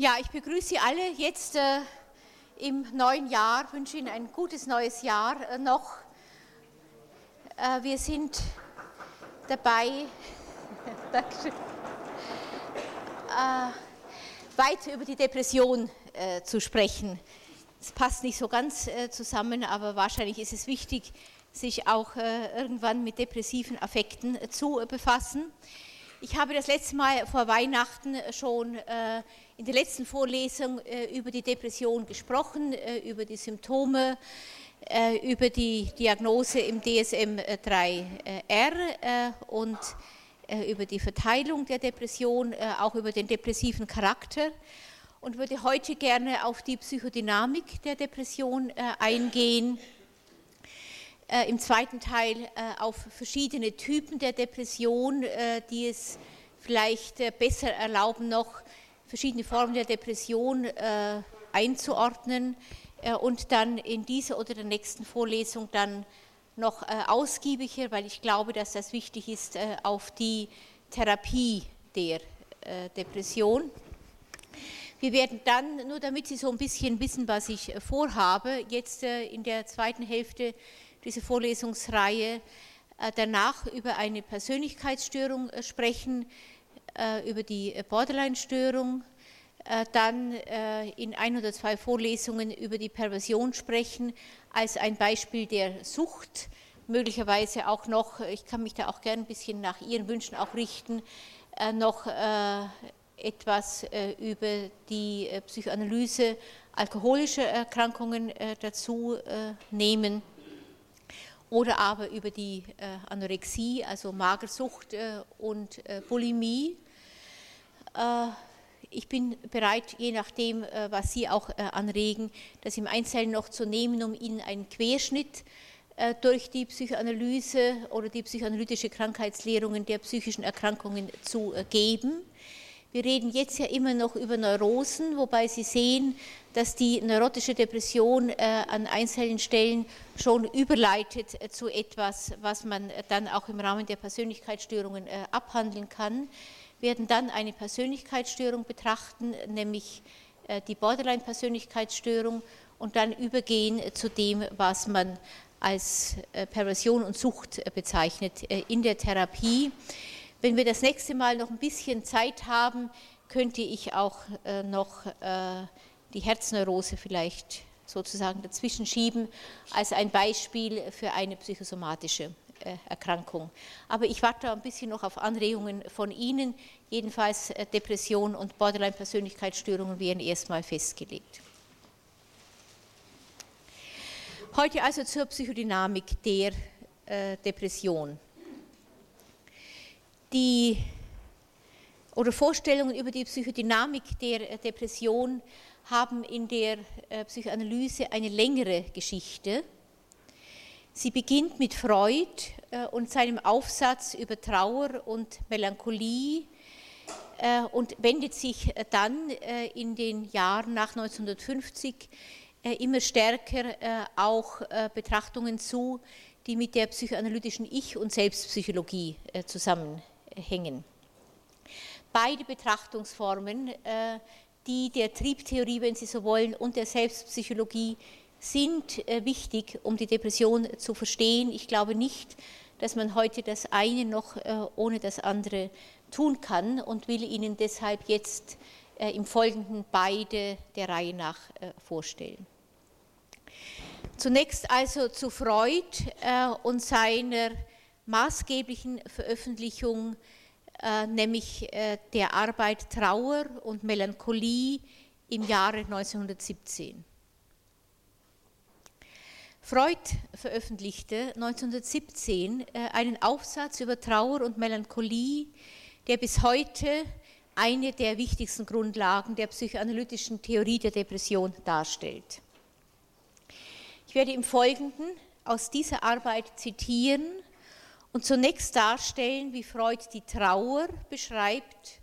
Ja, ich begrüße Sie alle jetzt äh, im neuen Jahr, wünsche Ihnen ein gutes neues Jahr äh, noch. Äh, wir sind dabei, äh, weiter über die Depression äh, zu sprechen. Es passt nicht so ganz äh, zusammen, aber wahrscheinlich ist es wichtig, sich auch irgendwann mit depressiven Affekten zu befassen. Ich habe das letzte Mal vor Weihnachten schon äh, in der letzten Vorlesung äh, über die Depression gesprochen, äh, über die Symptome, über die Diagnose im DSM-3R und über die Verteilung der Depression, auch über den depressiven Charakter und würde heute gerne auf die Psychodynamik der Depression eingehen äh, im zweiten Teil äh, auf verschiedene Typen der Depression, äh, die es vielleicht äh, besser erlauben, noch verschiedene Formen der Depression äh, einzuordnen äh, und dann in dieser oder der nächsten Vorlesung dann noch ausgiebiger, weil ich glaube, dass das wichtig ist, auf die Therapie der Depression. Wir werden dann, nur damit Sie so ein bisschen wissen, was ich vorhabe, jetzt in der zweiten Hälfte diese Vorlesungsreihe äh, danach über eine Persönlichkeitsstörung äh, sprechen, äh, über die Borderline-Störung, dann in ein oder zwei Vorlesungen über die Perversion sprechen als ein Beispiel der Sucht, möglicherweise auch noch, ich kann mich da auch gerne ein bisschen nach Ihren Wünschen auch richten, noch etwas über die Psychoanalyse alkoholischer Erkrankungen dazu nehmen oder aber über die äh, Anorexie, also Magersucht äh, und äh, Bulimie. Ich bin bereit, je nachdem, was Sie auch anregen, das im Einzelnen noch zu nehmen, um Ihnen einen Querschnitt durch die Psychoanalyse oder die psychoanalytische Krankheitslehrungen der psychischen Erkrankungen zu geben. Wir reden jetzt ja immer noch über Neurosen, wobei Sie sehen, dass die neurotische Depression äh, an einzelnen Stellen schon überleitet äh, zu etwas, was man dann auch im Rahmen der Persönlichkeitsstörungen äh, abhandeln kann. Wir werden dann eine Persönlichkeitsstörung betrachten, nämlich die Borderline-Persönlichkeitsstörung und dann übergehen zu dem, was man als Perversion und Sucht bezeichnet in der Therapie. Wenn wir das nächste Mal noch ein bisschen Zeit haben, könnte ich auch noch die Herzneurose vielleicht sozusagen dazwischen schieben als ein Beispiel für eine psychosomatische äh, Erkrankung. Aber ich warte ein bisschen noch auf Anregungen von Ihnen. Jedenfalls äh, Depression und Borderline-Persönlichkeitsstörungen werden erstmal festgelegt. Heute also zur Psychodynamik der äh, Depression. Die oder Vorstellungen über die Psychodynamik der Depression haben in der äh, Psychoanalyse eine längere Geschichte. Sie beginnt mit Freud äh, und seinem Aufsatz über Trauer und Melancholie äh, und wendet sich dann in den Jahren nach 1950 immer stärker auch Betrachtungen zu, die mit der psychoanalytischen Ich- und Selbstpsychologie zusammenhängen. Beide Betrachtungsformen die der Triebtheorie, wenn Sie so wollen, und der Selbstpsychologie sind äh, wichtig, um die Depression zu verstehen. Ich glaube nicht, dass man heute das eine noch äh, ohne das andere tun kann und will Ihnen deshalb jetzt äh, im Folgenden beide der Reihe nach vorstellen. Zunächst also zu Freud und seiner maßgeblichen Veröffentlichung äh, nämlich äh, der Arbeit Trauer und Melancholie im Jahre 1917. Freud veröffentlichte 1917 äh, einen Aufsatz über Trauer und Melancholie, der bis heute eine der wichtigsten Grundlagen der psychoanalytischen Theorie der Depression darstellt. Ich werde im Folgenden aus dieser Arbeit zitieren und zunächst darstellen, wie Freud die Trauer beschreibt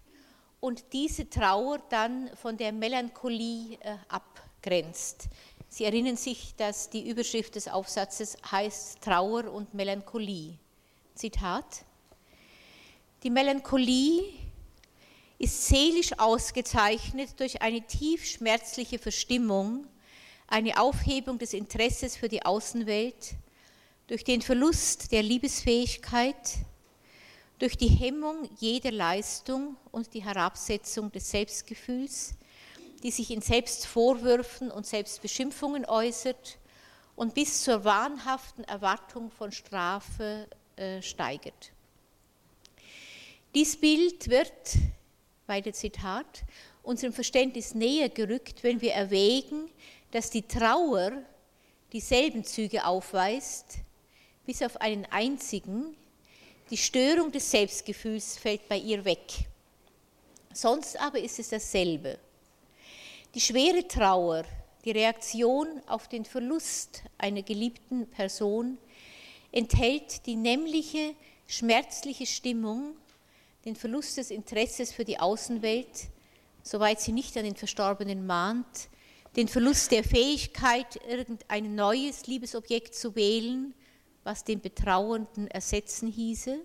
und diese Trauer dann von der Melancholie äh, abgrenzt. Sie erinnern sich, dass die Überschrift des Aufsatzes heißt Trauer und Melancholie. Zitat. Die Melancholie ist seelisch ausgezeichnet durch eine tief schmerzliche Verstimmung, eine Aufhebung des Interesses für die Außenwelt, durch den Verlust der Liebesfähigkeit, durch die Hemmung jeder Leistung und die Herabsetzung des Selbstgefühls, die sich in Selbstvorwürfen und Selbstbeschimpfungen äußert und bis zur wahnhaften Erwartung von Strafe äh, steigert. Dies Bild wird, weiter Zitat, unserem Verständnis näher gerückt, wenn wir erwägen, dass die Trauer dieselben Züge aufweist, bis auf einen einzigen, die Störung des Selbstgefühls fällt bei ihr weg. Sonst aber ist es dasselbe. Die schwere Trauer, die Reaktion auf den Verlust einer geliebten Person, enthält die nämliche, schmerzliche Stimmung, den Verlust des Interesses für die Außenwelt, soweit sie nicht an den Verstorbenen mahnt, den Verlust der Fähigkeit, irgendein neues Liebesobjekt zu wählen, was den Betrauernden ersetzen hieße,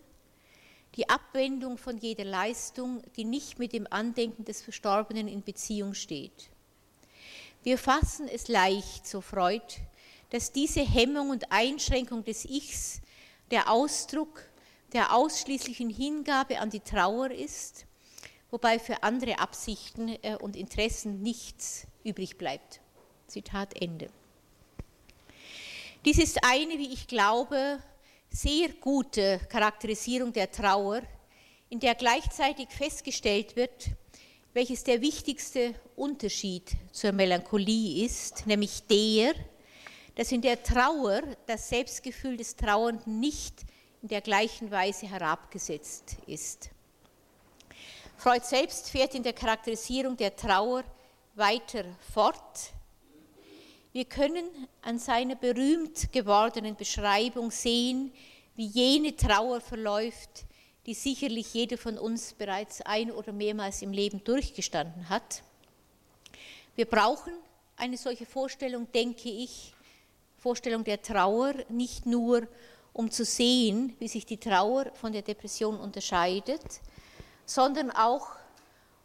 die Abwendung von jeder Leistung, die nicht mit dem Andenken des Verstorbenen in Beziehung steht. Wir fassen es leicht, so Freud, dass diese Hemmung und Einschränkung des Ichs der Ausdruck der ausschließlichen Hingabe an die Trauer ist, wobei für andere Absichten äh, und Interessen nichts übrig bleibt. Zitat Ende. Dies ist eine, wie ich glaube, sehr gute Charakterisierung der Trauer, in der gleichzeitig festgestellt wird, welches der wichtigste Unterschied zur Melancholie ist, nämlich der, dass in der Trauer das Selbstgefühl des Trauernden nicht in der gleichen Weise herabgesetzt ist. Freud selbst fährt in der Charakterisierung der Trauer weiter fort, wir können an seiner berühmt gewordenen Beschreibung sehen, wie jene Trauer verläuft, die sicherlich jeder von uns bereits ein oder mehrmals im Leben durchgestanden hat. Wir brauchen eine solche Vorstellung, denke ich, Vorstellung der Trauer, nicht nur um zu sehen, wie sich die Trauer von der Depression unterscheidet, sondern auch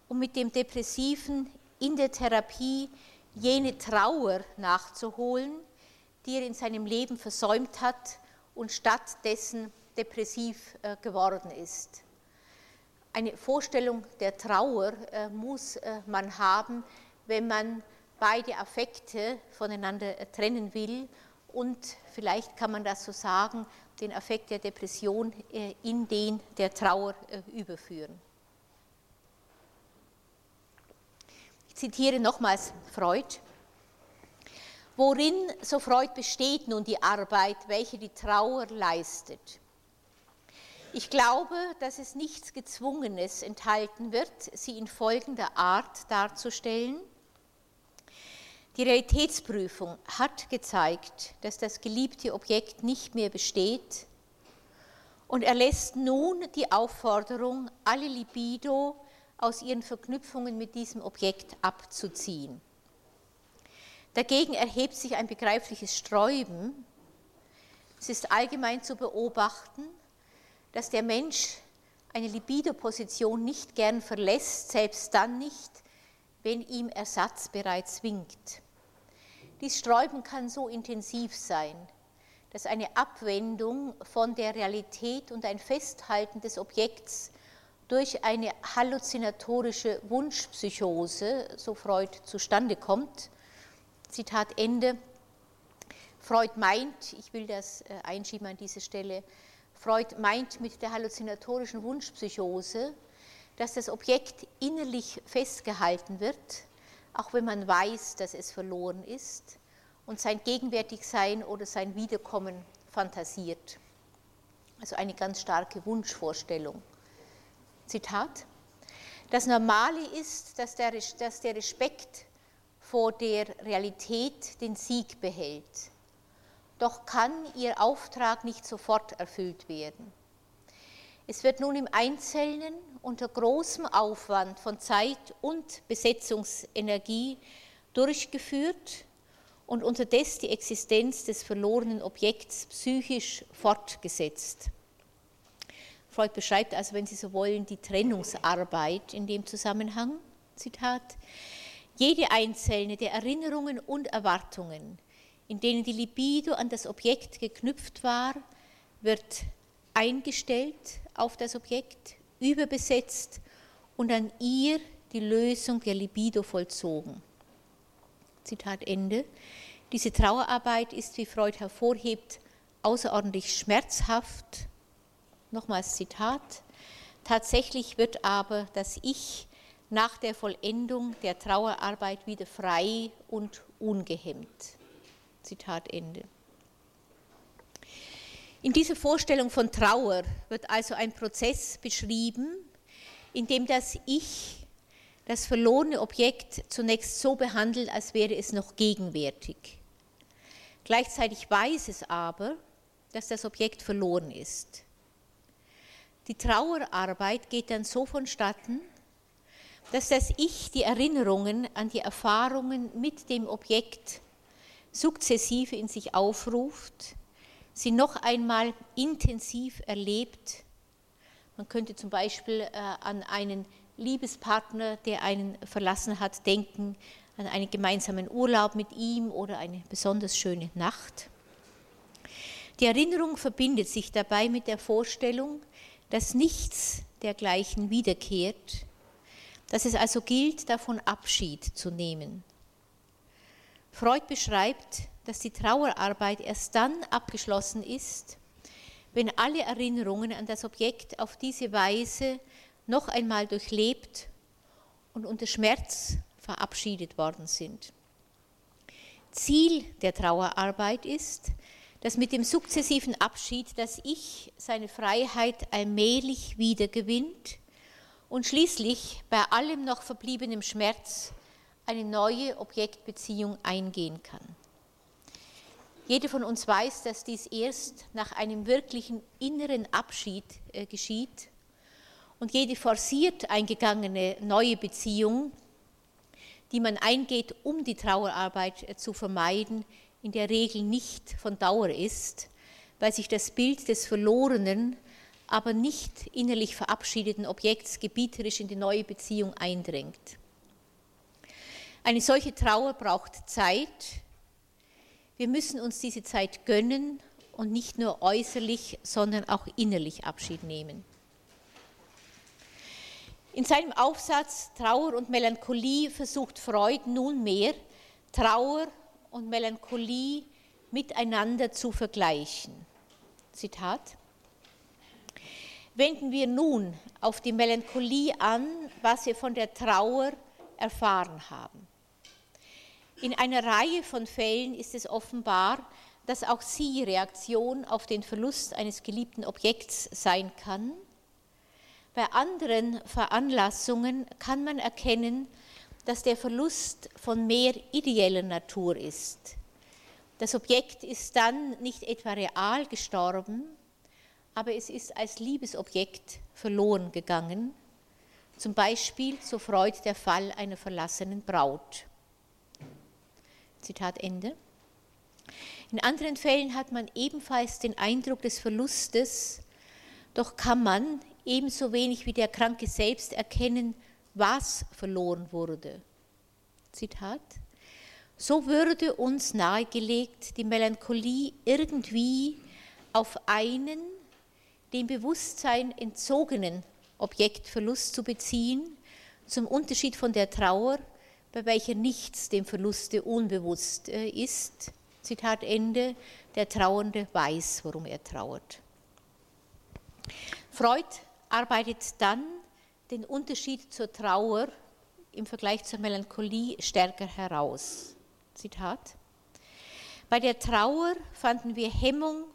um mit dem Depressiven in der Therapie jene Trauer nachzuholen, die er in seinem Leben versäumt hat und stattdessen depressiv äh, geworden ist. Eine Vorstellung der Trauer äh, muss äh, man haben, wenn man beide Affekte voneinander trennen will und vielleicht kann man das so sagen, den Affekt der Depression in den der Trauer überführen. Zitiere nochmals Freud. Worin, so Freud, besteht nun die Arbeit, welche die Trauer leistet? Ich glaube, dass es nichts Gezwungenes enthalten wird, sie in folgender Art darzustellen. Die Realitätsprüfung hat gezeigt, dass das geliebte Objekt nicht mehr besteht und erlässt nun die Aufforderung, alle Libido aus ihren Verknüpfungen mit diesem Objekt abzuziehen. Dagegen erhebt sich ein begreifliches Sträuben. Es ist allgemein zu beobachten, dass der Mensch eine Libido-Position nicht gern verlässt, selbst dann nicht, wenn ihm Ersatz bereits winkt. Dies Sträuben kann so intensiv sein, dass eine Abwendung von der Realität und ein Festhalten des Objekts durch eine halluzinatorische Wunschpsychose, so Freud, zustande kommt. Zitat Ende. Freud meint, ich will das äh, einschieben an diese Stelle, Freud meint mit der halluzinatorischen Wunschpsychose, dass das Objekt innerlich festgehalten wird, auch wenn man weiß, dass es verloren ist und sein Gegenwärtigsein oder sein Wiederkommen fantasiert. Also eine ganz starke Wunschvorstellung. Zitat, das Normale ist, dass der, dass der Respekt vor der Realität den Sieg behält. Doch kann ihr Auftrag nicht sofort erfüllt werden. Es wird nun im Einzelnen unter großem Aufwand von Zeit und Besetzungsenergie durchgeführt und unterdessen die Existenz des verlorenen Objekts psychisch fortgesetzt. Freud beschreibt also, wenn Sie so wollen, die Trennungsarbeit in dem Zusammenhang. Zitat. Jede einzelne der Erinnerungen und Erwartungen, in denen die Libido an das Objekt geknüpft war, wird eingestellt auf das Objekt, überbesetzt und an ihr die Lösung der Libido vollzogen. Zitat Ende. Diese Trauerarbeit ist, wie Freud hervorhebt, außerordentlich schmerzhaft. Nochmals Zitat. Tatsächlich wird aber das Ich nach der Vollendung der Trauerarbeit wieder frei und ungehemmt. Zitat Ende. In dieser Vorstellung von Trauer wird also ein Prozess beschrieben, in dem das Ich das verlorene Objekt zunächst so behandelt, als wäre es noch gegenwärtig. Gleichzeitig weiß es aber, dass das Objekt verloren ist. Die Trauerarbeit geht dann so vonstatten, dass das Ich die Erinnerungen an die Erfahrungen mit dem Objekt sukzessive in sich aufruft, sie noch einmal intensiv erlebt. Man könnte zum Beispiel äh, an einen Liebespartner, der einen verlassen hat, denken, an einen gemeinsamen Urlaub mit ihm oder eine besonders schöne Nacht. Die Erinnerung verbindet sich dabei mit der Vorstellung, dass nichts dergleichen wiederkehrt, dass es also gilt, davon Abschied zu nehmen. Freud beschreibt, dass die Trauerarbeit erst dann abgeschlossen ist, wenn alle Erinnerungen an das Objekt auf diese Weise noch einmal durchlebt und unter Schmerz verabschiedet worden sind. Ziel der Trauerarbeit ist, dass mit dem sukzessiven Abschied das Ich seine Freiheit allmählich wiedergewinnt und schließlich bei allem noch verbliebenem Schmerz eine neue Objektbeziehung eingehen kann. Jeder von uns weiß, dass dies erst nach einem wirklichen inneren Abschied äh, geschieht und jede forciert eingegangene neue Beziehung, die man eingeht, um die Trauerarbeit äh, zu vermeiden, in der Regel nicht von Dauer ist, weil sich das Bild des verlorenen, aber nicht innerlich verabschiedeten Objekts gebieterisch in die neue Beziehung eindrängt. Eine solche Trauer braucht Zeit. Wir müssen uns diese Zeit gönnen und nicht nur äußerlich, sondern auch innerlich Abschied nehmen. In seinem Aufsatz Trauer und Melancholie versucht Freud nunmehr, Trauer und Melancholie miteinander zu vergleichen. Zitat. Wenden wir nun auf die Melancholie an, was wir von der Trauer erfahren haben. In einer Reihe von Fällen ist es offenbar, dass auch sie Reaktion auf den Verlust eines geliebten Objekts sein kann bei anderen Veranlassungen kann man erkennen, dass der Verlust von mehr ideeller Natur ist. Das Objekt ist dann nicht etwa real gestorben, aber es ist als Liebesobjekt verloren gegangen. Zum Beispiel, so Freud, der Fall einer verlassenen Braut. Zitat Ende. In anderen Fällen hat man ebenfalls den Eindruck des Verlustes, doch kann man ebenso wenig wie der Kranke selbst erkennen, was verloren wurde. Zitat. So würde uns nahegelegt, die Melancholie irgendwie auf einen dem Bewusstsein entzogenen Objektverlust zu beziehen, zum Unterschied von der Trauer, bei welcher nichts dem Verluste unbewusst äh, ist. Zitat Ende, der Trauernde weiß, worum er trauert. Freud arbeitet dann den Unterschied zur Trauer im Vergleich zur Melancholie stärker heraus. Zitat. Bei der Trauer fanden wir Hemmung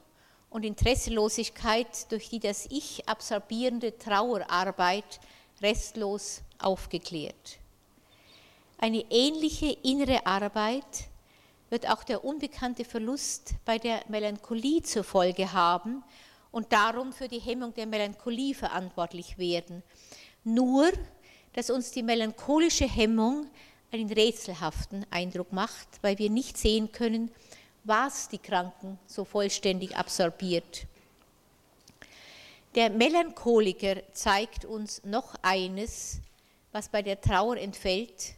und Interesselosigkeit, durch die das Ich absorbierende Trauerarbeit restlos aufgeklärt. Eine ähnliche innere Arbeit wird auch der unbekannte Verlust bei der Melancholie zur Folge haben und darum für die Hemmung der Melancholie verantwortlich werden. Nur, dass uns die melancholische Hemmung einen rätselhaften Eindruck macht, weil wir nicht sehen können, was die Kranken so vollständig absorbiert. Der Melancholiker zeigt uns noch eines, was bei der Trauer entfällt,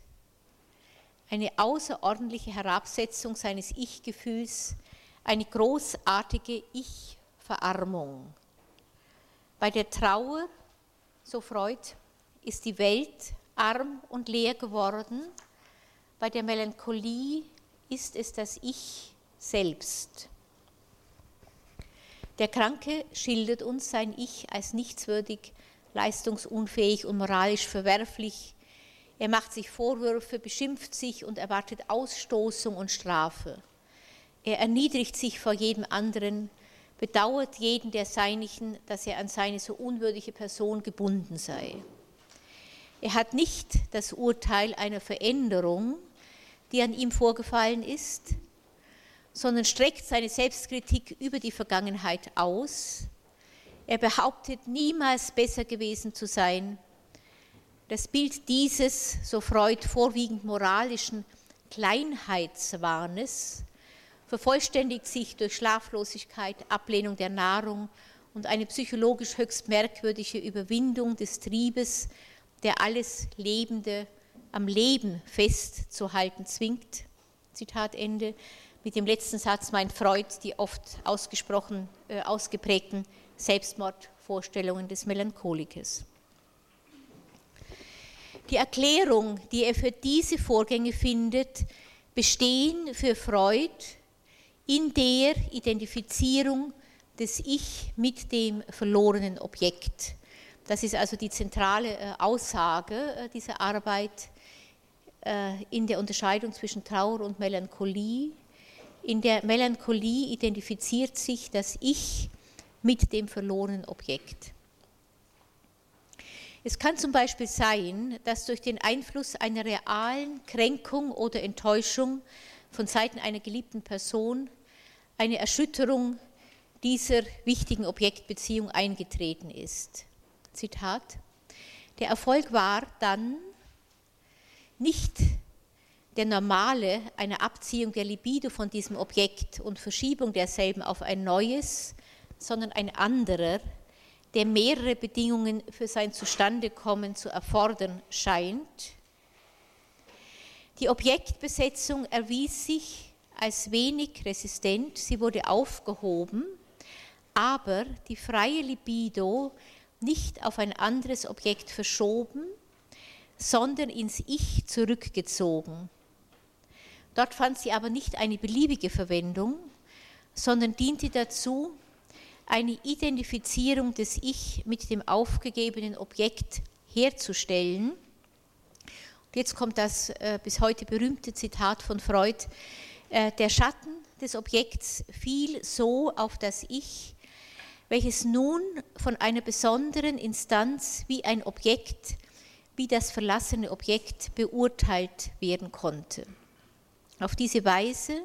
eine außerordentliche Herabsetzung seines Ich-Gefühls, eine großartige Ich-Verarmung. Bei der Trauer, so Freud, ist die Welt arm und leer geworden, bei der Melancholie ist es das Ich selbst. Der Kranke schildert uns sein Ich als nichtswürdig, leistungsunfähig und moralisch verwerflich. Er macht sich Vorwürfe, beschimpft sich und erwartet Ausstoßung und Strafe. Er erniedrigt sich vor jedem anderen, bedauert jeden der Seinigen, dass er an seine so unwürdige Person gebunden sei. Er hat nicht das Urteil einer Veränderung, die an ihm vorgefallen ist, sondern streckt seine Selbstkritik über die Vergangenheit aus. Er behauptet niemals besser gewesen zu sein. Das Bild dieses, so Freud, vorwiegend moralischen Kleinheitswahnes vervollständigt sich durch Schlaflosigkeit, Ablehnung der Nahrung und eine psychologisch höchst merkwürdige Überwindung des Triebes, der alles Lebende am Leben festzuhalten zwingt. Zitat Ende mit dem letzten Satz meint Freud die oft ausgesprochen äh, ausgeprägten Selbstmordvorstellungen des Melancholikers. Die Erklärung, die er für diese Vorgänge findet, bestehen für Freud in der Identifizierung des Ich mit dem verlorenen Objekt. Das ist also die zentrale äh, Aussage äh, dieser Arbeit äh, in der Unterscheidung zwischen Trauer und Melancholie. In der Melancholie identifiziert sich das Ich mit dem verlorenen Objekt. Es kann zum Beispiel sein, dass durch den Einfluss einer realen Kränkung oder Enttäuschung von Seiten einer geliebten Person eine Erschütterung dieser wichtigen Objektbeziehung eingetreten ist. Zitat. Der Erfolg war dann nicht der normale, eine Abziehung der Libido von diesem Objekt und Verschiebung derselben auf ein neues, sondern ein anderer, der mehrere Bedingungen für sein Zustandekommen zu erfordern scheint. Die Objektbesetzung erwies sich als wenig resistent, sie wurde aufgehoben, aber die freie Libido nicht auf ein anderes Objekt verschoben, sondern ins Ich zurückgezogen. Dort fand sie aber nicht eine beliebige Verwendung, sondern diente dazu, eine Identifizierung des Ich mit dem aufgegebenen Objekt herzustellen. Jetzt kommt das äh, bis heute berühmte Zitat von Freud, äh, der Schatten des Objekts fiel so auf das Ich, welches nun von einer besonderen Instanz wie ein Objekt, wie das verlassene Objekt beurteilt werden konnte. Auf diese Weise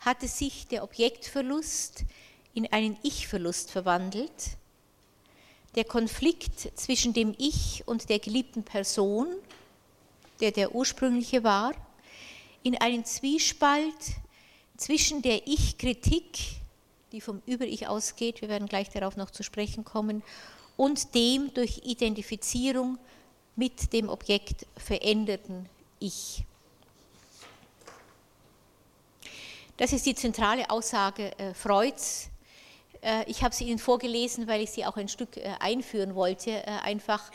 hatte sich der Objektverlust in einen Ich-Verlust verwandelt. Der Konflikt zwischen dem Ich und der geliebten Person, der der ursprüngliche war, in einen Zwiespalt zwischen der Ich-Kritik, die vom Über-Ich ausgeht, wir werden gleich darauf noch zu sprechen kommen, und dem durch Identifizierung mit dem Objekt veränderten Ich. Das ist die zentrale Aussage äh, Freuds. Äh, ich habe sie Ihnen vorgelesen, weil ich sie auch ein Stück äh, einführen wollte, einfach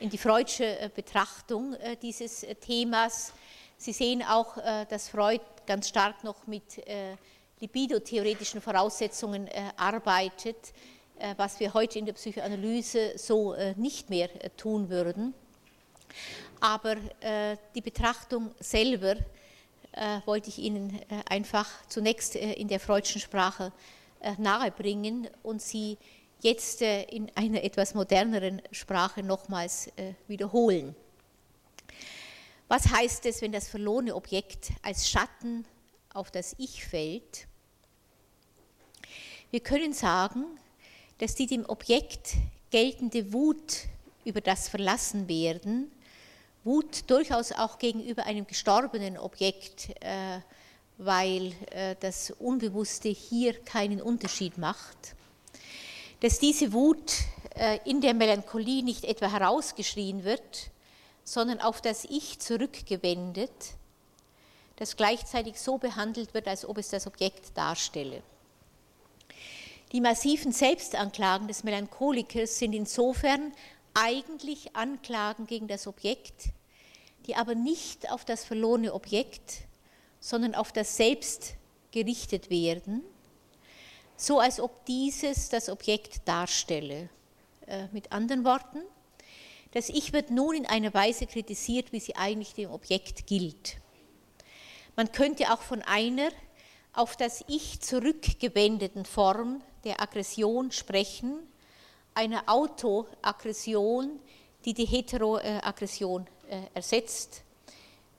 in die freudsche Betrachtung dieses Themas. Sie sehen auch, dass Freud ganz stark noch mit libido-theoretischen Voraussetzungen arbeitet, was wir heute in der Psychoanalyse so nicht mehr tun würden. Aber die Betrachtung selber äh, wollte ich Ihnen äh, einfach zunächst äh, in der freudschen Sprache nahebringen und sie jetzt in einer etwas moderneren Sprache nochmals wiederholen. Was heißt es, wenn das verlorene Objekt als Schatten auf das Ich fällt? Wir können sagen, dass die dem Objekt geltende Wut über das Verlassenwerden Wut durchaus auch gegenüber einem gestorbenen Objekt, äh, weil äh, das Unbewusste hier keinen Unterschied macht. Dass diese Wut in der Melancholie nicht etwa herausgeschrien wird, sondern auf das Ich zurückgewendet, das gleichzeitig so behandelt wird, als ob es das Objekt darstelle. Die massiven Selbstanklagen des Melancholikers sind insofern eigentlich Anklagen gegen das Objekt, die aber nicht auf das verlorene Objekt, sondern auf das Selbst gerichtet werden, so als ob dieses das Objekt darstelle. Äh, mit anderen Worten, das Ich wird nun in einer Weise kritisiert, wie sie eigentlich dem Objekt gilt. Man könnte auch von einer auf das Ich zurückgewendeten Form der Aggression sprechen, einer Autoaggression, die die Heteroaggression äh, ersetzt.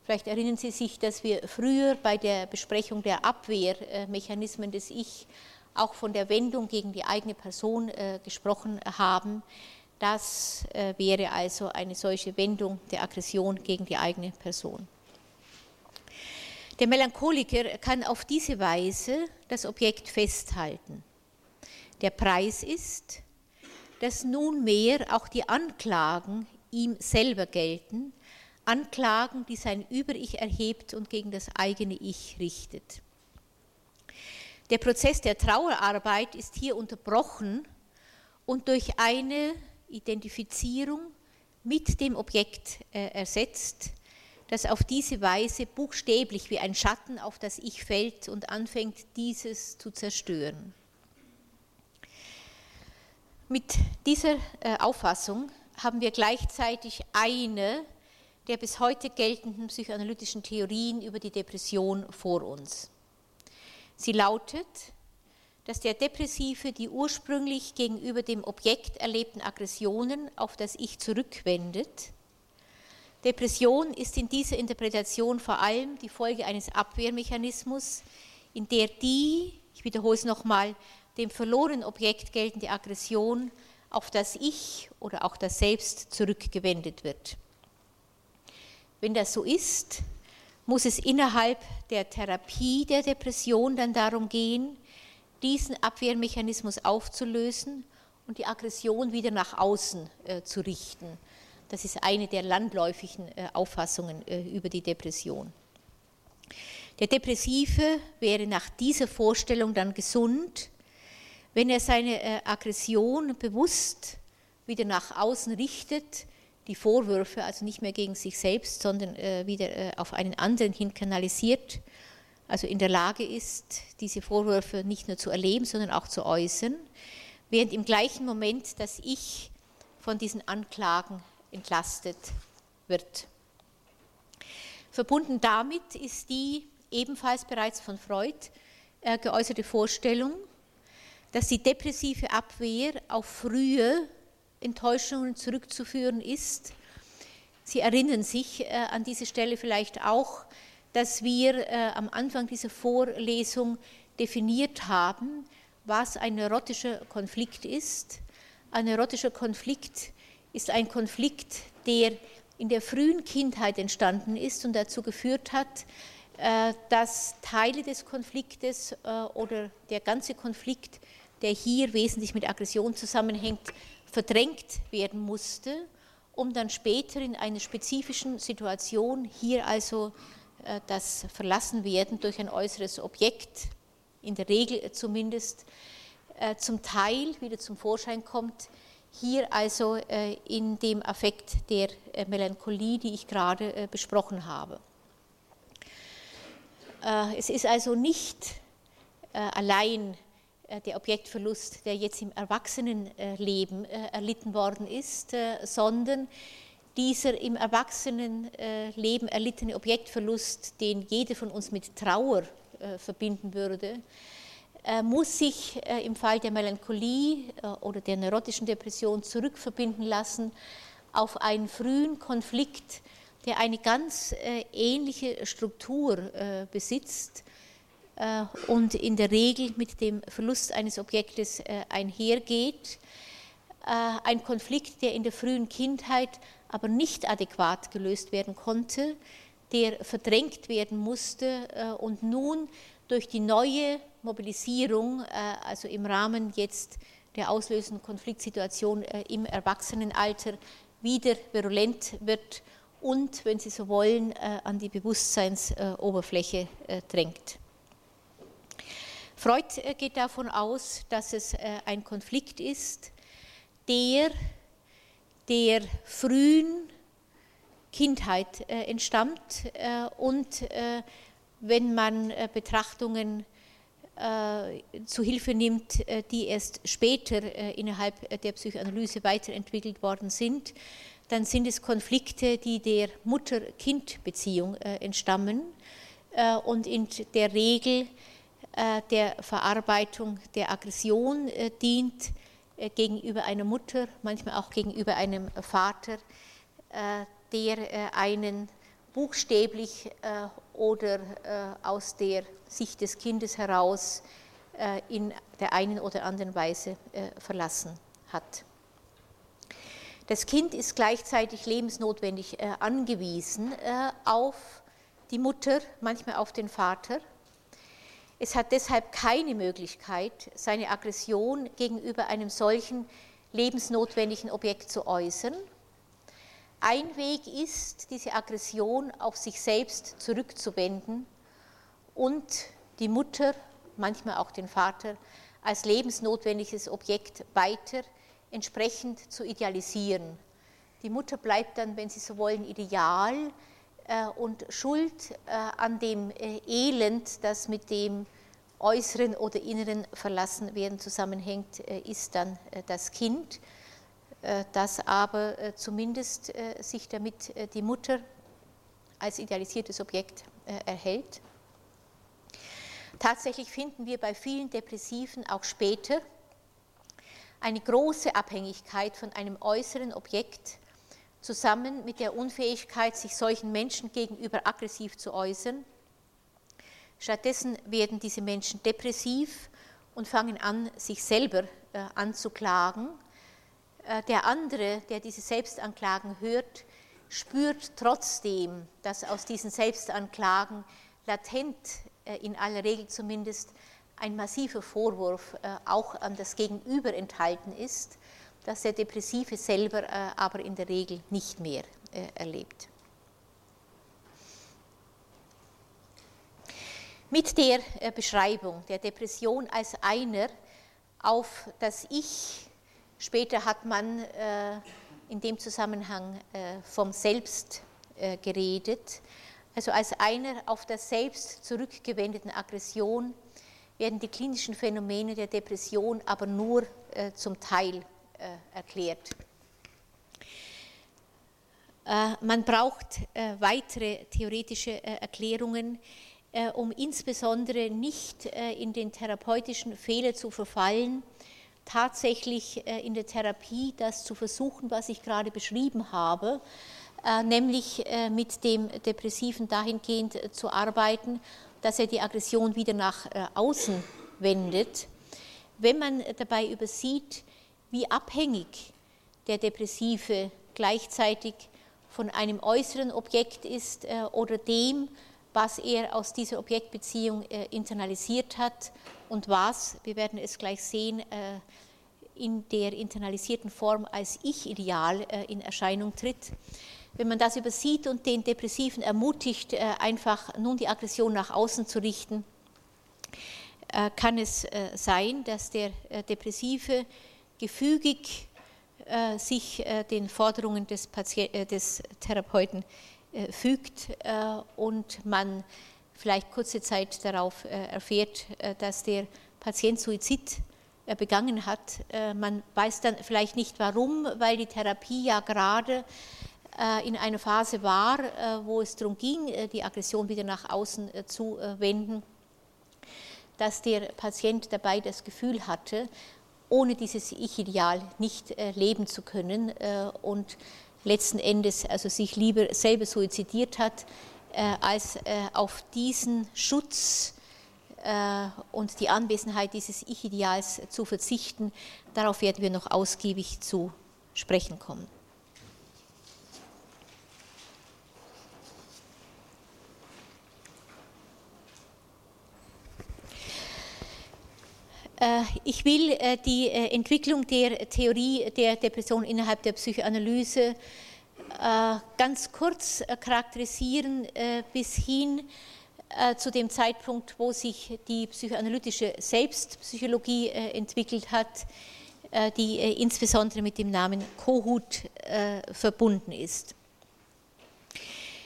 Vielleicht erinnern Sie sich, dass wir früher bei der Besprechung der Abwehrmechanismen des Ich auch von der Wendung gegen die eigene Person äh, gesprochen haben. Das äh, wäre also eine solche Wendung der Aggression gegen die eigene Person. Der Melancholiker kann auf diese Weise das Objekt festhalten. Der Preis ist, dass nunmehr auch die Anklagen ihm selber gelten, Anklagen, die sein Über-Ich erhebt und gegen das eigene Ich richtet. Der Prozess der Trauerarbeit ist hier unterbrochen und durch eine Identifizierung mit dem Objekt äh, ersetzt, das auf diese Weise buchstäblich wie ein Schatten auf das Ich fällt und anfängt, dieses zu zerstören. Mit dieser äh, Auffassung haben wir gleichzeitig eine der bis heute geltenden psychoanalytischen Theorien über die Depression vor uns. Sie lautet, dass der Depressive die ursprünglich gegenüber dem Objekt erlebten Aggressionen auf das Ich zurückwendet. Depression ist in dieser Interpretation vor allem die Folge eines Abwehrmechanismus, in der die, ich wiederhole es nochmal, dem verlorenen Objekt geltende Aggression auf das Ich oder auch das Selbst zurückgewendet wird. Wenn das so ist, muss es innerhalb der Therapie der Depression dann darum gehen, diesen Abwehrmechanismus aufzulösen und die Aggression wieder nach außen äh, zu richten. Das ist eine der landläufigen äh, Auffassungen äh, über die Depression. Der Depressive wäre nach dieser Vorstellung dann gesund, wenn er seine äh, Aggression bewusst wieder nach außen richtet, die Vorwürfe also nicht mehr gegen sich selbst, sondern äh, wieder äh, auf einen anderen hin kanalisiert, also in der Lage ist, diese Vorwürfe nicht nur zu erleben, sondern auch zu äußern, während im gleichen Moment das Ich von diesen Anklagen entlastet wird. Verbunden damit ist die ebenfalls bereits von Freud geäußerte Vorstellung, dass die depressive Abwehr auf frühe Enttäuschungen zurückzuführen ist. Sie erinnern sich äh, an diese Stelle vielleicht auch, dass wir äh, am Anfang dieser Vorlesung definiert haben, was ein neurotischer Konflikt ist. Ein neurotischer Konflikt ist ein Konflikt, der in der frühen Kindheit entstanden ist und dazu geführt hat, äh, dass Teile des Konfliktes oder der ganze Konflikt der hier wesentlich mit Aggression zusammenhängt, verdrängt werden musste, um dann später in einer spezifischen Situation, hier also äh, das Verlassenwerden durch ein äußeres Objekt, in der Regel zumindest, äh, zum Teil wieder zum Vorschein kommt, hier also äh, in dem Affekt der Melancholie, die ich gerade besprochen habe. Es ist also nicht allein der Objektverlust, der jetzt im Erwachsenenleben äh, erlitten worden ist, äh, sondern dieser im Erwachsenenleben erlittene Objektverlust, den jeder von uns mit Trauer verbinden würde, muss sich im Fall der Melancholie oder der neurotischen Depression zurückverbinden lassen auf einen frühen Konflikt, der eine ganz ähnliche Struktur besitzt äh, und in der Regel mit dem Verlust eines Objektes äh, einhergeht. Äh, ein Konflikt, der in der frühen Kindheit aber nicht adäquat gelöst werden konnte, der verdrängt werden musste und nun durch die neue Mobilisierung, also im Rahmen jetzt der auslösenden Konfliktsituation im Erwachsenenalter wieder virulent wird und, wenn Sie so wollen, an die Bewusstseinsoberfläche drängt. Freud geht davon aus, dass es ein Konflikt ist, der der frühen Kindheit entstammt und wenn man Betrachtungen zu Hilfe nimmt, die erst später innerhalb der Psychoanalyse weiterentwickelt worden sind, dann sind es Konflikte, die der Mutter-Kind-Beziehung entstammen und in der Regel der Verarbeitung der Aggression dient gegenüber einer Mutter, manchmal auch gegenüber einem Vater, der einen buchstäblich oder aus der Sicht des Kindes heraus in der einen oder anderen Weise verlassen hat. Das Kind ist gleichzeitig lebensnotwendig angewiesen auf die Mutter, manchmal auf den Vater. Es hat deshalb keine Möglichkeit, seine Aggression gegenüber einem solchen lebensnotwendigen Objekt zu äußern. Ein Weg ist, diese Aggression auf sich selbst zurückzuwenden und die Mutter, manchmal auch den Vater, als lebensnotwendiges Objekt weiter entsprechend zu idealisieren. Die Mutter bleibt dann, wenn Sie so wollen, ideal und Schuld äh, an dem äh, Elend, das mit dem äußeren oder inneren Verlassenwerden zusammenhängt, ist dann das Kind. Äh, dass aber äh, zumindest äh, sich damit die Mutter als idealisiertes Objekt erhält. Tatsächlich finden wir bei vielen Depressiven auch später eine große Abhängigkeit von einem äußeren Objekt zusammen mit der Unfähigkeit, sich solchen Menschen gegenüber aggressiv zu äußern. Stattdessen werden diese Menschen depressiv und fangen an, sich selber anzuklagen äh, der andere, der diese Selbstanklagen hört, spürt trotzdem, dass aus diesen Selbstanklagen latent, äh, in aller Regel zumindest, ein massiver Vorwurf äh, auch an das Gegenüber enthalten ist, das der Depressive selber aber in der Regel nicht mehr erlebt. Mit der Beschreibung der Depression als einer auf das Ich Später hat man äh, in dem Zusammenhang äh, vom Selbst äh, geredet. Also als einer auf das Selbst zurückgewendeten Aggression werden die klinischen Phänomene der Depression aber nur zum Teil erklärt. Man braucht weitere theoretische Erklärungen, um insbesondere nicht in den therapeutischen Fehler zu verfallen, tatsächlich äh, in der Therapie das zu versuchen, was ich gerade beschrieben habe, äh, nämlich äh, mit dem Depressiven dahingehend zu arbeiten, dass er die Aggression wieder nach außen wendet. Wenn man dabei übersieht, wie abhängig der Depressive gleichzeitig von einem äußeren Objekt ist oder dem, was er aus dieser Objektbeziehung internalisiert hat und was, wir werden es gleich sehen, äh, in der internalisierten Form als Ich-Ideal äh, in Erscheinung tritt. Wenn man das übersieht und den Depressiven ermutigt, äh, einfach nun die Aggression nach außen zu richten, kann es sein, dass der Depressive gefügig sich den Forderungen des, Patient, des Therapeuten fügt und man vielleicht kurze Zeit darauf äh, erfährt, äh, dass der Patient Suizid äh, begangen hat. Man weiß dann vielleicht nicht warum, weil die Therapie ja gerade in einer Phase war, wo es darum ging, die Aggression wieder nach außen zu wenden, dass der Patient dabei das Gefühl hatte, ohne dieses Ich-Ideal nicht leben zu können und letzten Endes also sich lieber selber suizidiert hat, äh, als äh, auf diesen Schutz äh, und die Anwesenheit dieses Ich-Ideals zu verzichten. Darauf werden wir noch ausgiebig zu sprechen kommen. Ich will äh, die äh, Entwicklung der Theorie der Depression innerhalb der Psychoanalyse ganz kurz charakterisieren bis hin zu dem Zeitpunkt, wo sich die psychoanalytische Selbstpsychologie entwickelt hat, die insbesondere mit dem Namen Kohut verbunden ist.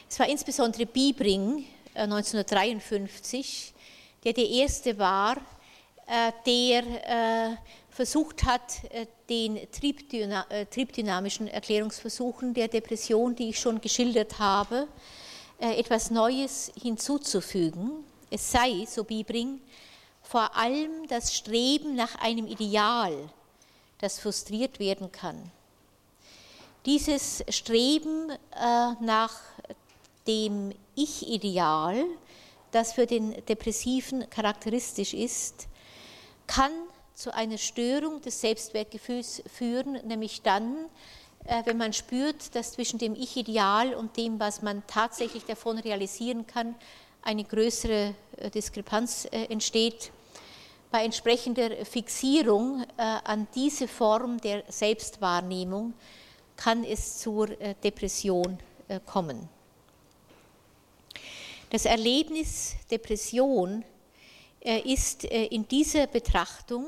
Es war insbesondere Bibring 1953, der der erste war, äh, der äh, versucht hat, äh, den triebdynamischen Erklärungsversuchen der Depression, die ich schon geschildert habe, etwas Neues hinzuzufügen. Es sei, so Bibring, vor allem das Streben nach einem Ideal, das frustriert werden kann. Dieses Streben nach dem Ich-Ideal, das für den Depressiven charakteristisch ist, kann zu einer Störung des Selbstwertgefühls führen, nämlich dann, äh, wenn man spürt, dass zwischen dem Ich-Ideal und dem, was man tatsächlich davon realisieren kann, eine größere äh, Diskrepanz äh, entsteht. Bei entsprechender Fixierung an diese Form der Selbstwahrnehmung kann es zur Depression kommen. Das Erlebnis Depression ist äh, in dieser Betrachtung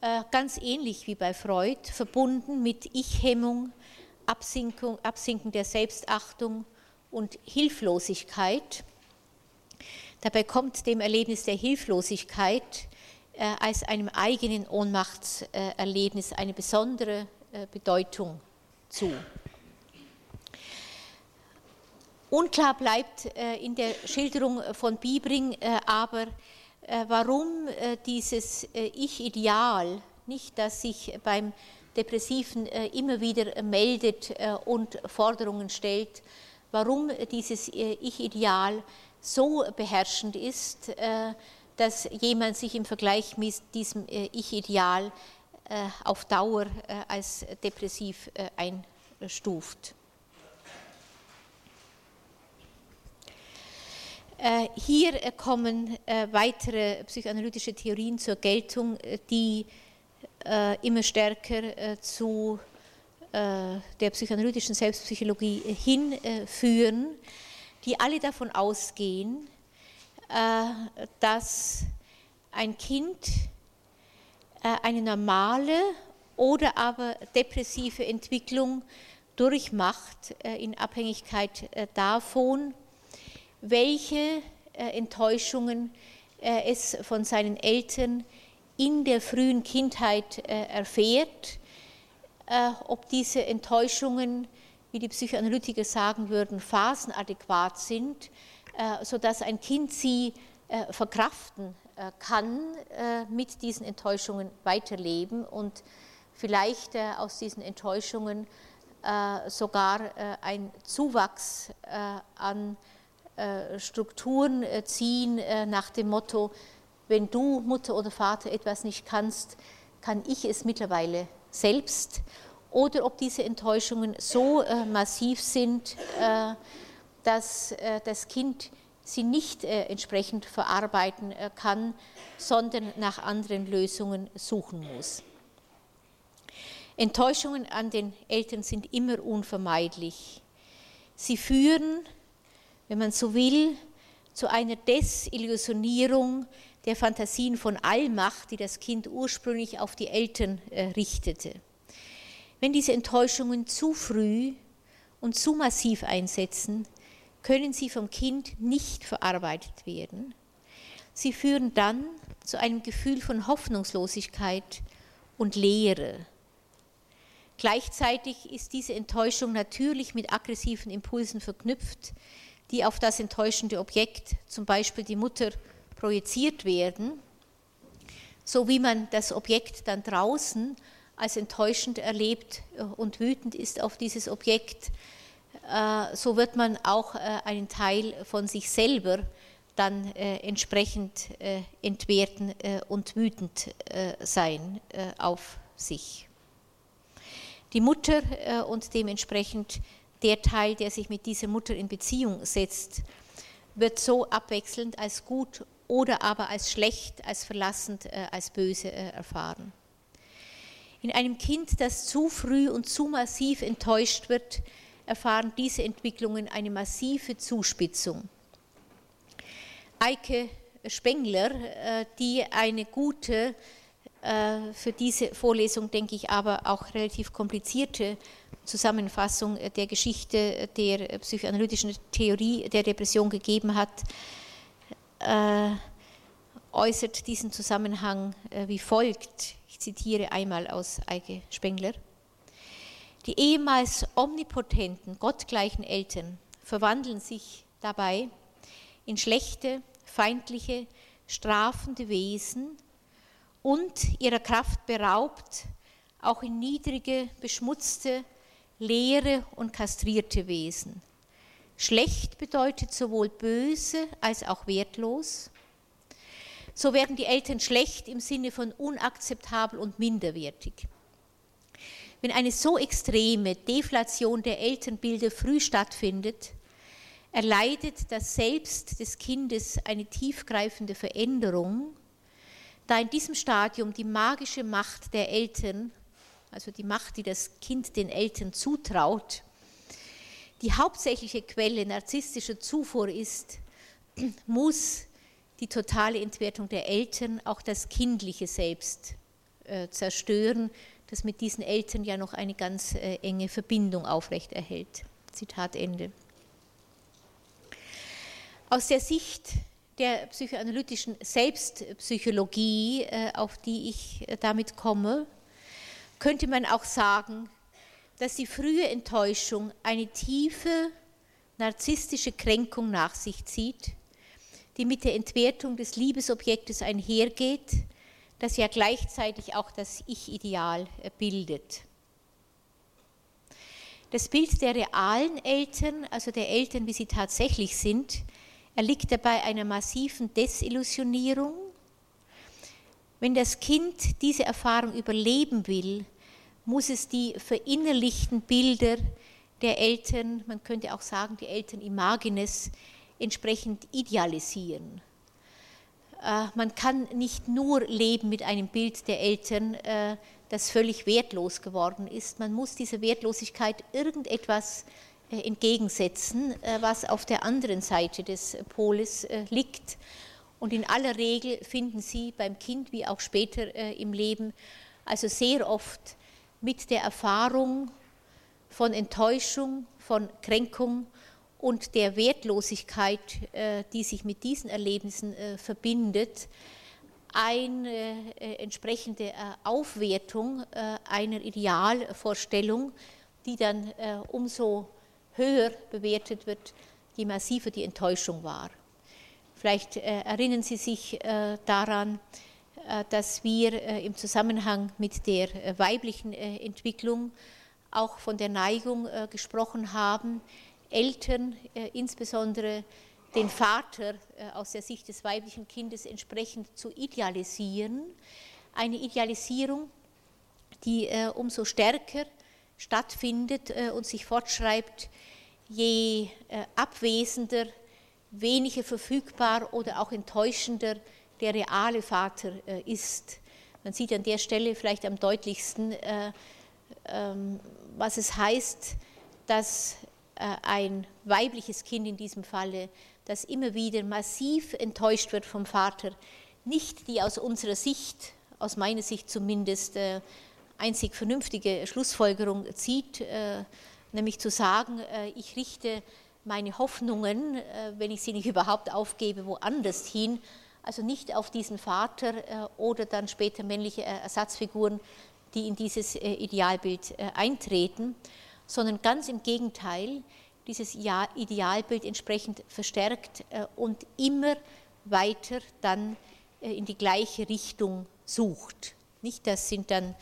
äh, ganz ähnlich wie bei Freud verbunden mit Ich-Hemmung, Absinken der Selbstachtung und Hilflosigkeit. Dabei kommt dem Erlebnis der Hilflosigkeit äh, als einem eigenen Ohnmachtserlebnis eine besondere Bedeutung zu. Unklar bleibt äh, in der Schilderung von Bibring äh, aber, äh, warum dieses Ich-Ideal, nicht das sich beim Depressiven immer wieder meldet und Forderungen stellt, warum dieses Ich-Ideal so beherrschend ist, dass jemand sich im Vergleich mit diesem Ich-Ideal auf Dauer als depressiv einstuft. Hier äh, kommen äh, weitere psychoanalytische Theorien zur Geltung, die immer stärker zu der psychoanalytischen Selbstpsychologie hinführen, die alle davon ausgehen, dass ein Kind eine normale oder aber depressive Entwicklung durchmacht in Abhängigkeit davon, welche äh, Enttäuschungen äh, es von seinen Eltern in der frühen Kindheit äh, erfährt, ob diese Enttäuschungen, wie die Psychoanalytiker sagen würden, phasenadäquat sind, sodass ein Kind sie verkraften kann, mit diesen Enttäuschungen weiterleben und vielleicht aus diesen Enttäuschungen sogar ein Zuwachs an Strukturen äh, ziehen äh, nach dem Motto, wenn du Mutter oder Vater etwas nicht kannst, kann ich es mittlerweile selbst. Oder ob diese Enttäuschungen so massiv sind, dass das Kind sie nicht entsprechend verarbeiten kann, sondern nach anderen Lösungen suchen muss. Enttäuschungen an den Eltern sind immer unvermeidlich. Sie führen wenn man so will, zu einer Desillusionierung der Fantasien von Allmacht, die das Kind ursprünglich auf die Eltern äh, richtete. Wenn diese Enttäuschungen zu früh und zu massiv einsetzen, können sie vom Kind nicht verarbeitet werden. Sie führen dann zu einem Gefühl von Hoffnungslosigkeit und Leere. Gleichzeitig ist diese Enttäuschung natürlich mit aggressiven Impulsen verknüpft, die auf das enttäuschende Objekt, zum Beispiel die Mutter, projiziert werden, so wie man das Objekt dann draußen als enttäuschend erlebt äh, und wütend ist auf dieses Objekt, äh, so wird man auch äh, einen Teil von sich selber dann entsprechend entwerten und wütend sein auf sich. Die Mutter und dementsprechend der Teil, der sich mit dieser Mutter in Beziehung setzt, wird so abwechselnd als gut oder aber als schlecht, als verlassend, als böse erfahren. In einem Kind, das zu früh und zu massiv enttäuscht wird, erfahren diese Entwicklungen eine massive Zuspitzung. Eike Spengler, äh, die eine gute, äh, für diese Vorlesung denke ich aber auch relativ komplizierte Zusammenfassung der Geschichte der psychoanalytischen Theorie der Depression gegeben hat, äh, äußert diesen Zusammenhang wie folgt. Ich zitiere einmal aus Eike Spengler. Die ehemals omnipotenten, gottgleichen Eltern verwandeln sich dabei in schlechte, feindliche, strafende Wesen und ihrer Kraft beraubt, auch in niedrige, beschmutzte, leere und kastrierte Wesen. Schlecht bedeutet sowohl böse als auch wertlos. So werden die Eltern schlecht im Sinne von unakzeptabel und minderwertig. Wenn eine so extreme Deflation der Elternbilder früh stattfindet, erleidet das Selbst des Kindes eine tiefgreifende Veränderung, da in diesem Stadium die magische Macht der Eltern, also die Macht, die das Kind den Eltern zutraut, die hauptsächliche Quelle narzisstischer Zufuhr ist, muss die totale Entwertung der Eltern auch das kindliche Selbst äh, zerstören, das mit diesen Eltern ja noch eine ganz äh, enge Verbindung aufrechterhält. Zitat Ende. Aus der Sicht der psychoanalytischen Selbstpsychologie, äh, auf die ich äh, damit komme, könnte man auch sagen, dass die frühe Enttäuschung eine tiefe narzisstische Kränkung nach sich zieht, die mit der Entwertung des Liebesobjektes einhergeht das ja gleichzeitig auch das Ich-Ideal äh, bildet. Das Bild der realen Eltern, also der Eltern, wie sie tatsächlich sind, erliegt dabei einer massiven Desillusionierung. Wenn das Kind diese Erfahrung überleben will, muss es die verinnerlichten Bilder der Eltern, man könnte auch sagen, die Eltern Imagines, entsprechend idealisieren. Äh, man kann nicht nur leben mit einem Bild der Eltern, äh, das völlig wertlos geworden ist. Man muss dieser Wertlosigkeit irgendetwas entgegensetzen, was auf der anderen Seite des Poles liegt. Und in aller Regel finden Sie beim Kind wie auch später im Leben also sehr oft mit der Erfahrung von Enttäuschung, von Kränkung und der Wertlosigkeit, äh, die sich mit diesen Erlebnissen äh, verbindet, eine äh, entsprechende Aufwertung einer Idealvorstellung, die dann umso höher bewertet wird, je massiver die Enttäuschung war. Vielleicht erinnern Sie sich daran, dass wir im Zusammenhang mit der weiblichen Entwicklung auch von der Neigung gesprochen haben, Eltern, äh, insbesondere den Vater äh, aus der Sicht des weiblichen Kindes entsprechend zu idealisieren. Eine Idealisierung, die äh, umso stärker stattfindet und sich fortschreibt, je abwesender, weniger verfügbar oder auch enttäuschender der reale Vater ist. Man sieht an der Stelle vielleicht am deutlichsten, ähm, was es heißt, dass äh, ein weibliches Kind in diesem Falle, das immer wieder massiv enttäuscht wird vom Vater, nicht die aus unserer Sicht, aus meiner Sicht zumindest, äh, einzig vernünftige Schlussfolgerung zieht, äh, nämlich zu sagen, ich richte meine Hoffnungen, wenn ich sie nicht überhaupt aufgebe, woanders hin, also nicht auf diesen Vater oder dann später männliche Ersatzfiguren, die in dieses Idealbild eintreten, sondern ganz im Gegenteil, dieses Idealbild entsprechend verstärkt äh, und immer weiter dann äh, in die gleiche Richtung sucht. Nicht, das sind dann äh,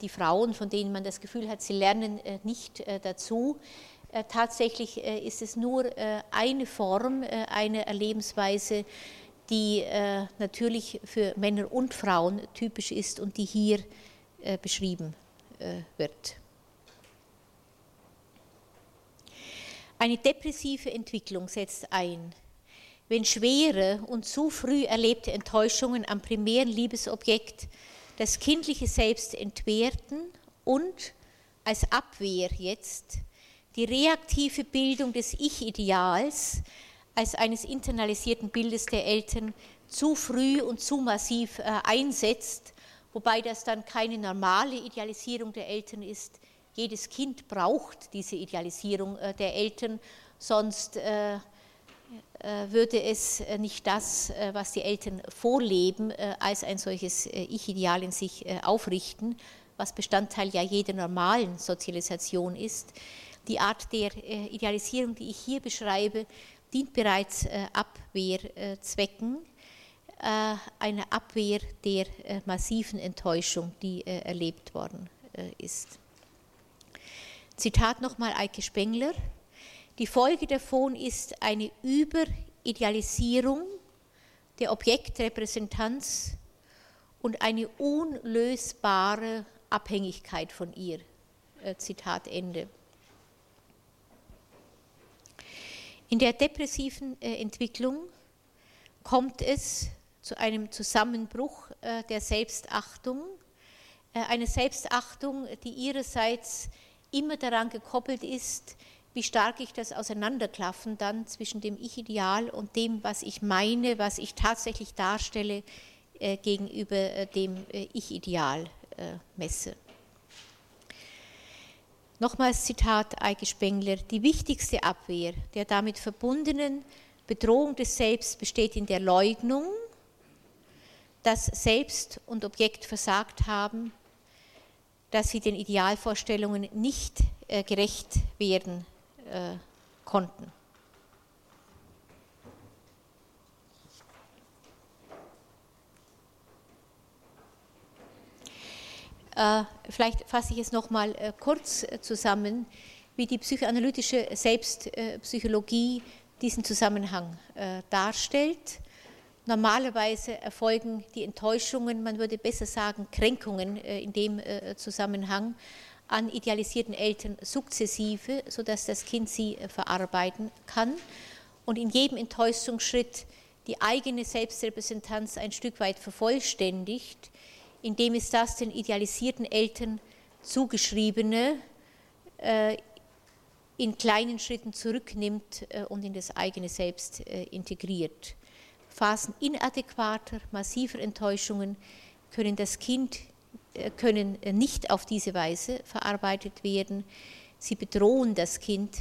die Frauen, von denen man das Gefühl hat, sie lernen nicht dazu. Tatsächlich ist es nur eine Form, eine Erlebensweise, die natürlich für Männer und Frauen typisch ist und die hier beschrieben wird. Eine depressive Entwicklung setzt ein, wenn schwere und zu früh erlebte Enttäuschungen am primären Liebesobjekt das kindliche Selbst entwerten und als Abwehr jetzt die reaktive Bildung des Ich-Ideals als eines internalisierten Bildes der Eltern zu früh und zu massiv äh, einsetzt, wobei das dann keine normale Idealisierung der Eltern ist. Jedes Kind braucht diese Idealisierung äh, der Eltern, sonst äh, würde es nicht das, was die Eltern vorleben, als ein solches Ich-Ideal in sich aufrichten, was Bestandteil ja jeder normalen Sozialisation ist. Die Art der Idealisierung, die ich hier beschreibe, dient bereits Abwehrzwecken äh, eine Abwehr der äh, massiven Enttäuschung, die äh, erlebt worden ist. Zitat nochmal Eike Spengler. Die Folge davon ist eine Überidealisierung der Objektrepräsentanz und eine unlösbare Abhängigkeit von ihr. Zitat Ende. In der depressiven Entwicklung kommt es zu einem Zusammenbruch äh, der Selbstachtung, äh, eine Selbstachtung, die ihrerseits immer daran gekoppelt ist, wie stark ich das Auseinanderklaffen dann zwischen dem Ich-Ideal und dem, was ich meine, was ich tatsächlich darstelle, äh, gegenüber dem Ich-Ideal messe. Nochmals Zitat Eike Spengler, die wichtigste Abwehr der damit verbundenen Bedrohung des Selbst besteht in der Leugnung dass Selbst und Objekt versagt haben, dass sie den Idealvorstellungen nicht äh, gerecht werden äh, konnten. Äh, vielleicht fasse ich es nochmal äh, kurz äh, zusammen, wie die psychoanalytische Selbstpsychologie diesen Zusammenhang äh, darstellt. Normalerweise erfolgen die Enttäuschungen, man würde besser sagen Kränkungen äh, in dem äh, Zusammenhang an idealisierten Eltern sukzessive, sodass das Kind sie äh, verarbeiten kann und in jedem Enttäuschungsschritt die eigene Selbstrepräsentanz ein Stück weit vervollständigt, indem es das den idealisierten Eltern zugeschriebene in kleinen Schritten zurücknimmt und in das eigene Selbst integriert. Phasen inadäquater, massiver Enttäuschungen können das Kind äh, können nicht auf diese Weise verarbeitet werden. Sie bedrohen das Kind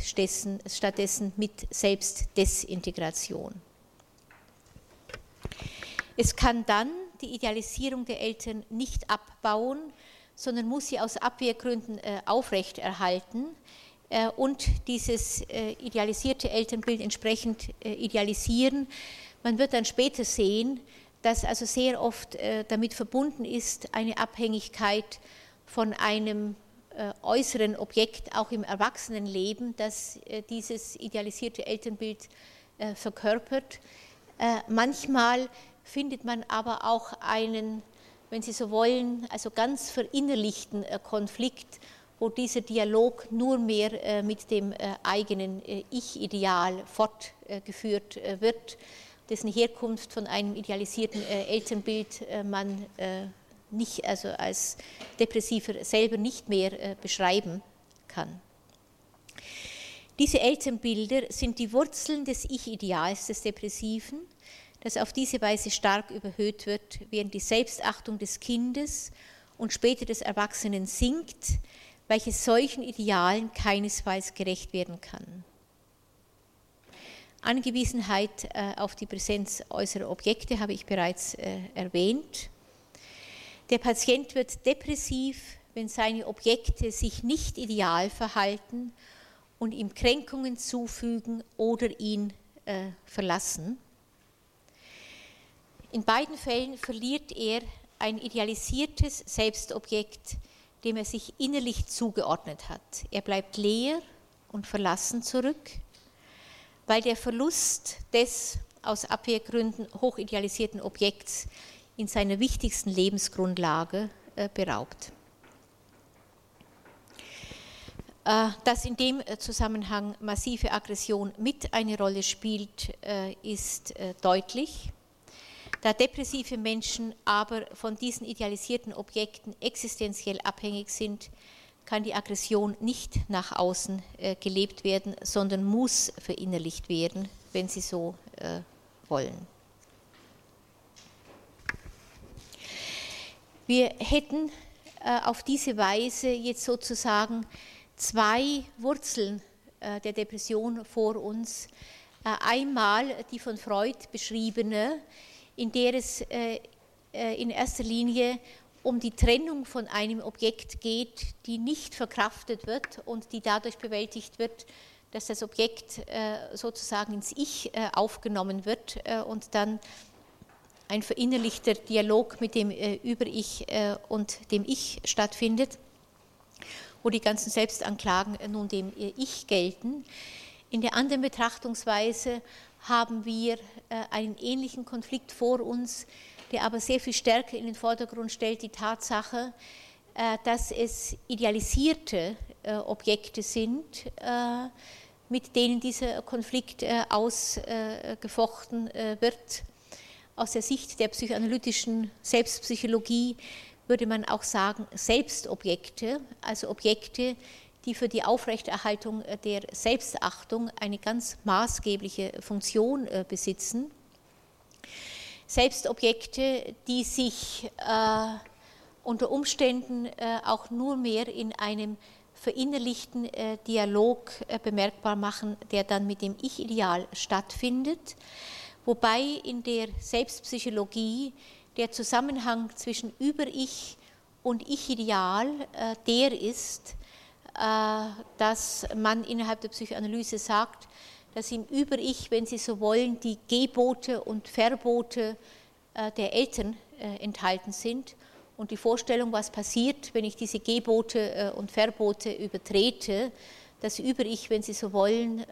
stattdessen mit Selbstdesintegration. Es kann dann die Idealisierung der Eltern nicht abbauen, sondern muss sie aus Abwehrgründen äh, aufrechterhalten äh, und dieses idealisierte Elternbild entsprechend idealisieren, man wird dann später sehen, dass also sehr oft äh, damit verbunden ist eine Abhängigkeit von einem äh, äußeren Objekt, auch im Erwachsenenleben, das äh, dieses idealisierte Elternbild verkörpert. Manchmal findet man aber auch einen, wenn Sie so wollen, also ganz verinnerlichten Konflikt, wo dieser Dialog nur mehr mit dem eigenen Ich-Ideal fortgeführt wird dessen Herkunft von einem idealisierten äh, Elternbild äh, man äh, nicht, also als Depressiver selber nicht mehr beschreiben kann. Diese Elternbilder sind die Wurzeln des Ich-Ideals des Depressiven, das auf diese Weise stark überhöht wird, während die Selbstachtung des Kindes und später des Erwachsenen sinkt, welches solchen Idealen keinesfalls gerecht werden kann. Angewiesenheit äh, auf die Präsenz äußerer Objekte habe ich bereits äh, erwähnt. Der Patient wird depressiv, wenn seine Objekte sich nicht ideal verhalten und ihm Kränkungen zufügen oder ihn äh, verlassen. In beiden Fällen verliert er ein idealisiertes Selbstobjekt, dem er sich innerlich zugeordnet hat. Er bleibt leer und verlassen zurück weil der Verlust des aus Abwehrgründen hochidealisierten Objekts in seiner wichtigsten Lebensgrundlage äh, beraubt. Dass in dem Zusammenhang massive Aggression mit eine Rolle spielt, ist deutlich. Da depressive Menschen aber von diesen idealisierten Objekten existenziell abhängig sind, kann die Aggression nicht nach außen äh, gelebt werden, sondern muss verinnerlicht werden, wenn Sie so äh, wollen. Wir hätten äh, auf diese Weise jetzt sozusagen zwei Wurzeln äh, der Depression vor uns. Äh, einmal die von Freud beschriebene, in der es äh, in erster Linie um die Trennung von einem Objekt geht, die nicht verkraftet wird und die dadurch bewältigt wird, dass das Objekt äh, sozusagen ins Ich äh, aufgenommen wird äh, und dann ein verinnerlichter Dialog mit dem Über-Ich und dem Ich stattfindet, wo die ganzen Selbstanklagen nun dem Ich gelten. In der anderen Betrachtungsweise haben wir einen ähnlichen Konflikt vor uns, der aber sehr viel stärker in den Vordergrund stellt die Tatsache, äh, dass es idealisierte äh, Objekte sind, äh, mit denen dieser Konflikt ausgefochten wird. Aus der Sicht der psychoanalytischen Selbstpsychologie würde man auch sagen, Selbstobjekte, also Objekte, die für die Aufrechterhaltung der Selbstachtung eine ganz maßgebliche Funktion besitzen. Selbstobjekte, die sich äh, unter Umständen äh, auch nur mehr in einem verinnerlichten äh, Dialog äh, bemerkbar machen, der dann mit dem Ich-Ideal stattfindet, wobei in der Selbstpsychologie der Zusammenhang zwischen Über-Ich und Ich-Ideal äh, der ist, äh, dass man innerhalb der Psychoanalyse sagt, dass im Über-Ich, wenn Sie so wollen, die Gebote und Verbote äh, der Eltern äh, enthalten sind. Und die Vorstellung, was passiert, wenn ich diese Gebote äh, und Verbote übertrete, das Über-Ich, wenn Sie so wollen,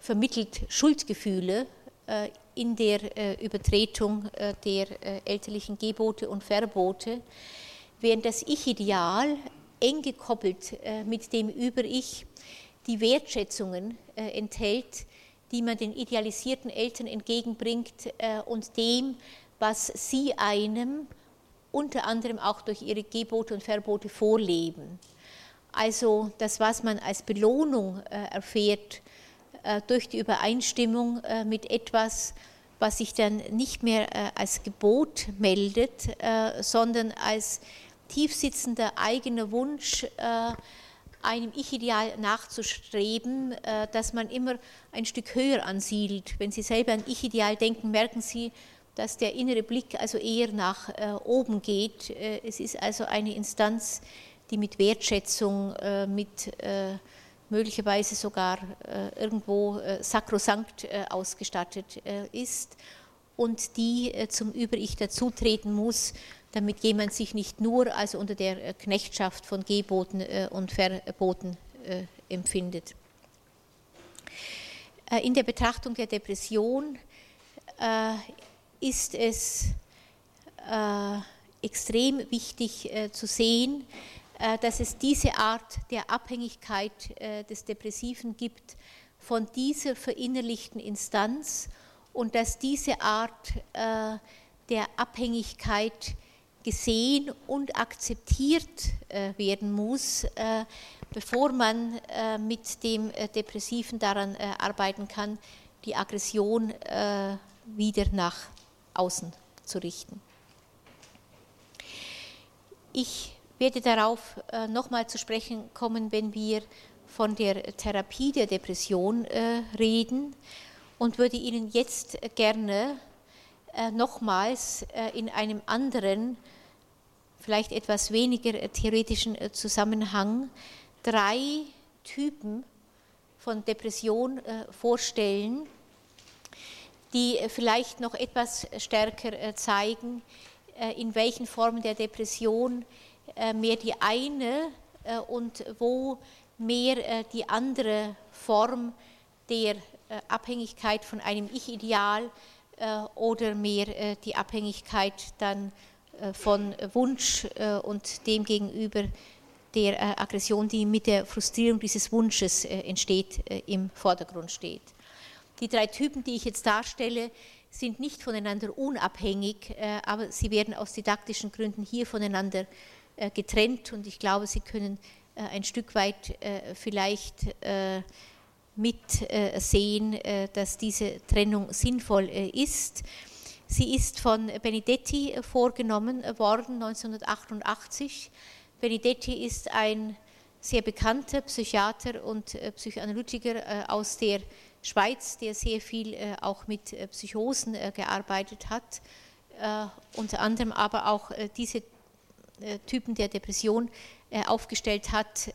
vermittelt Schuldgefühle in der Übertretung der elterlichen Gebote und Verbote, während das Ich-Ideal eng gekoppelt mit dem Über-Ich die Wertschätzungen äh, enthält, die man den idealisierten Eltern entgegenbringt äh, und dem, was sie einem unter anderem auch durch ihre Gebote und Verbote vorleben. Also das, was man als Belohnung äh, erfährt durch die Übereinstimmung mit etwas, was sich dann nicht mehr als Gebot meldet, sondern als tiefsitzender eigener Wunsch, einem Ich-Ideal nachzustreben, äh, das man immer ein Stück höher ansiedelt. Wenn Sie selber an Ich-Ideal denken, merken Sie, dass der innere Blick also eher nach äh, oben geht. Äh, es ist also eine Instanz, die mit Wertschätzung, mit möglicherweise sogar irgendwo sakrosankt ausgestattet ist und die zum Über-Ich dazutreten muss, damit jemand sich nicht nur also unter der äh, Knechtschaft von Geboten äh, und Verboten äh, empfindet. In der Betrachtung der Depression ist es extrem wichtig zu sehen, dass es diese Art der Abhängigkeit des Depressiven gibt von dieser verinnerlichten Instanz und dass diese Art der Abhängigkeit gesehen und akzeptiert äh, werden muss, äh, bevor man äh, mit dem Depressiven daran arbeiten kann, die Aggression wieder nach außen zu richten. Ich werde darauf nochmal zu sprechen kommen, wenn wir von der Therapie der Depression reden und würde Ihnen jetzt gerne nochmals in einem anderen vielleicht etwas weniger äh, theoretischen äh, Zusammenhang drei Typen von Depression äh, vorstellen, die vielleicht noch etwas stärker zeigen, in welchen Formen der Depression mehr die eine und wo mehr die andere Form der Abhängigkeit von einem Ich-Ideal oder mehr die Abhängigkeit dann äh, von Wunsch äh, und demgegenüber der Aggression, die mit der Frustrierung dieses Wunsches entsteht, im Vordergrund steht. Die drei Typen, die ich jetzt darstelle, sind nicht voneinander unabhängig, aber sie werden aus didaktischen Gründen hier voneinander getrennt und ich glaube, sie können ein Stück weit vielleicht mitsehen, dass diese Trennung sinnvoll ist. Sie ist von Benedetti vorgenommen worden 1988. Benedetti ist ein sehr bekannter Psychiater und äh, Psychoanalytiker äh, aus der Schweiz, der sehr viel äh, auch mit Psychosen gearbeitet hat, unter anderem aber auch diese Typen der Depression aufgestellt hat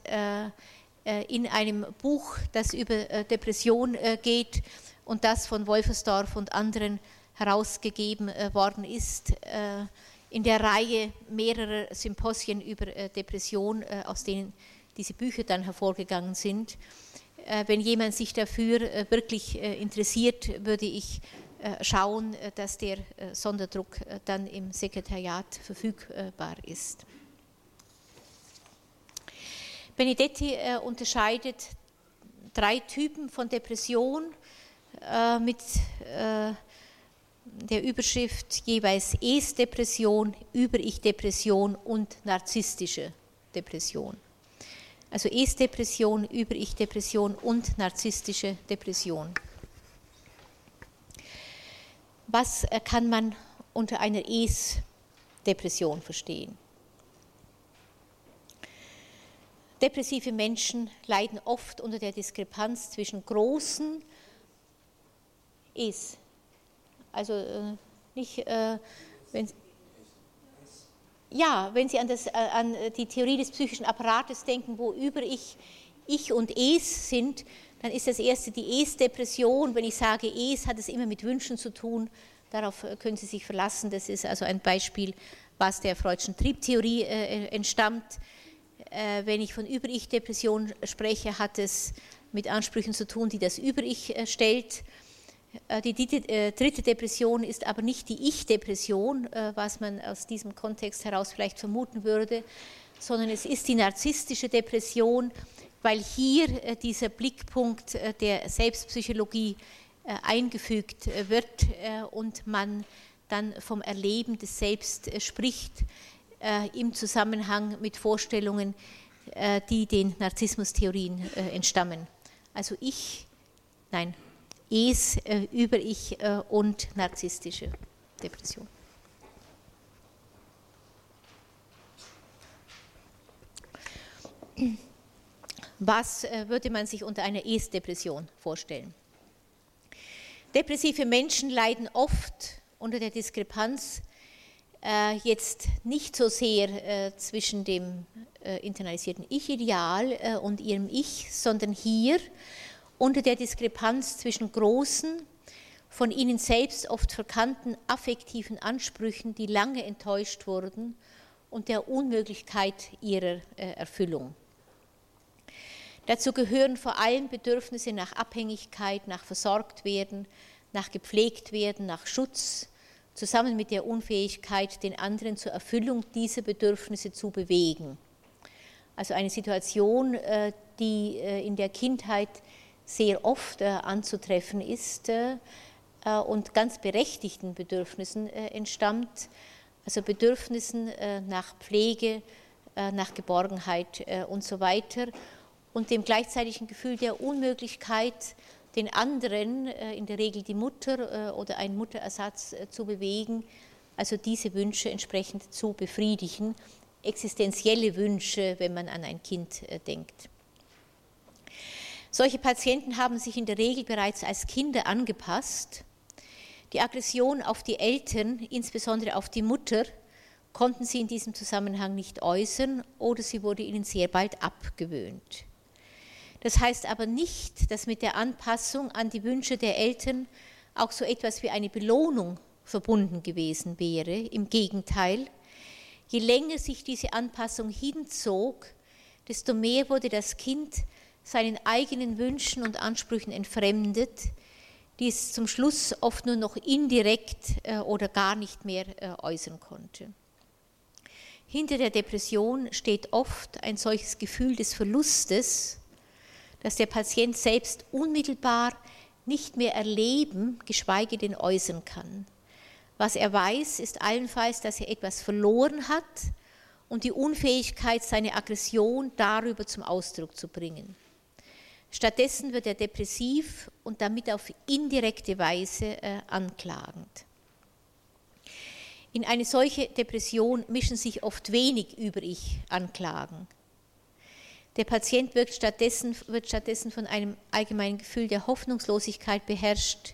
in einem Buch, das über Depression geht und das von Wolfersdorf und anderen herausgegeben äh, worden ist, äh, in der Reihe mehrerer Symposien über äh, Depression, aus denen diese Bücher dann hervorgegangen sind. Wenn jemand sich dafür wirklich interessiert, würde ich schauen, dass der Sonderdruck dann im Sekretariat verfügbar ist. Benedetti unterscheidet drei Typen von Depression mit der Überschrift jeweils Es-Depression, Über-Ich-Depression und narzisstische Depression. Also Es-Depression, Über-Ich-Depression und narzisstische Depression. Was kann man unter einer Es-Depression verstehen? Depressive Menschen leiden oft unter der Diskrepanz zwischen großen Es, also äh, nicht, äh, wenn, ja, wenn Sie an, das, äh, an die Theorie des psychischen Apparates denken, wo über ich, ich und Es sind, dann ist das erste die Es-Depression. Wenn ich sage Es, hat es immer mit Wünschen zu tun. Darauf können Sie sich verlassen. Das ist also ein Beispiel, was der Freudschen Triebtheorie entstammt. Wenn ich von Über-Ich-Depression spreche, hat es mit Ansprüchen zu tun, die das Über-Ich stellt. Äh, die äh, dritte Depression ist aber nicht die Ich-Depression, äh, was man aus diesem Kontext heraus vielleicht vermuten würde, sondern es ist die narzisstische Depression, weil hier dieser Blickpunkt der Selbstpsychologie eingefügt wird und man dann vom Erleben des Selbst spricht im Zusammenhang mit Vorstellungen, die den Narzissmustheorien entstammen. Also ich, nein, Es, äh, Über-Ich äh, und narzisstische Depression. Was äh, würde man sich unter einer Es-Depression vorstellen? Depressive Menschen leiden oft unter der Diskrepanz äh, jetzt nicht so sehr äh, zwischen dem äh, internalisierten Ich-Ideal und ihrem Ich, sondern hier unter der Diskrepanz zwischen großen, von ihnen selbst oft verkannten affektiven Ansprüchen, die lange enttäuscht wurden, und der Unmöglichkeit ihrer äh, Erfüllung. Dazu gehören vor allem Bedürfnisse nach Abhängigkeit, nach versorgt werden, nach gepflegt werden, nach Schutz, zusammen mit der Unfähigkeit, den anderen zur Erfüllung dieser Bedürfnisse zu bewegen. Also eine Situation, äh, die äh, in der Kindheit sehr oft äh, anzutreffen ist und ganz berechtigten Bedürfnissen entstammt, also Bedürfnissen nach Pflege, nach Geborgenheit und so weiter und dem gleichzeitigen Gefühl der Unmöglichkeit, den anderen, in der Regel die Mutter oder einen Mutterersatz zu bewegen, also diese Wünsche entsprechend zu befriedigen, existenzielle Wünsche, wenn man an ein Kind denkt. Solche Patienten haben sich in der Regel bereits als Kinder angepasst. Die Aggression auf die Eltern, insbesondere auf die Mutter, konnten sie in diesem Zusammenhang nicht äußern oder sie wurde ihnen sehr bald abgewöhnt. Das heißt aber nicht, dass mit der Anpassung an die Wünsche der Eltern auch so etwas wie eine Belohnung verbunden gewesen wäre. Im Gegenteil, je länger sich diese Anpassung hinzog, desto mehr wurde das Kind seinen eigenen Wünschen und Ansprüchen entfremdet, die es zum Schluss oft nur noch indirekt äh, oder gar nicht mehr äh, äußern konnte. Hinter der Depression steht oft ein solches Gefühl des Verlustes, dass der Patient selbst unmittelbar nicht mehr erleben, geschweige denn äußern kann. Was er weiß, ist allenfalls, dass er etwas verloren hat und die Unfähigkeit, seine Aggression darüber zum Ausdruck zu bringen. Stattdessen wird er depressiv und damit auf indirekte Weise äh, anklagend. In eine solche Depression mischen sich oft wenig über Ich Anklagen. Der Patient wird stattdessen, wird stattdessen von einem allgemeinen Gefühl der Hoffnungslosigkeit beherrscht,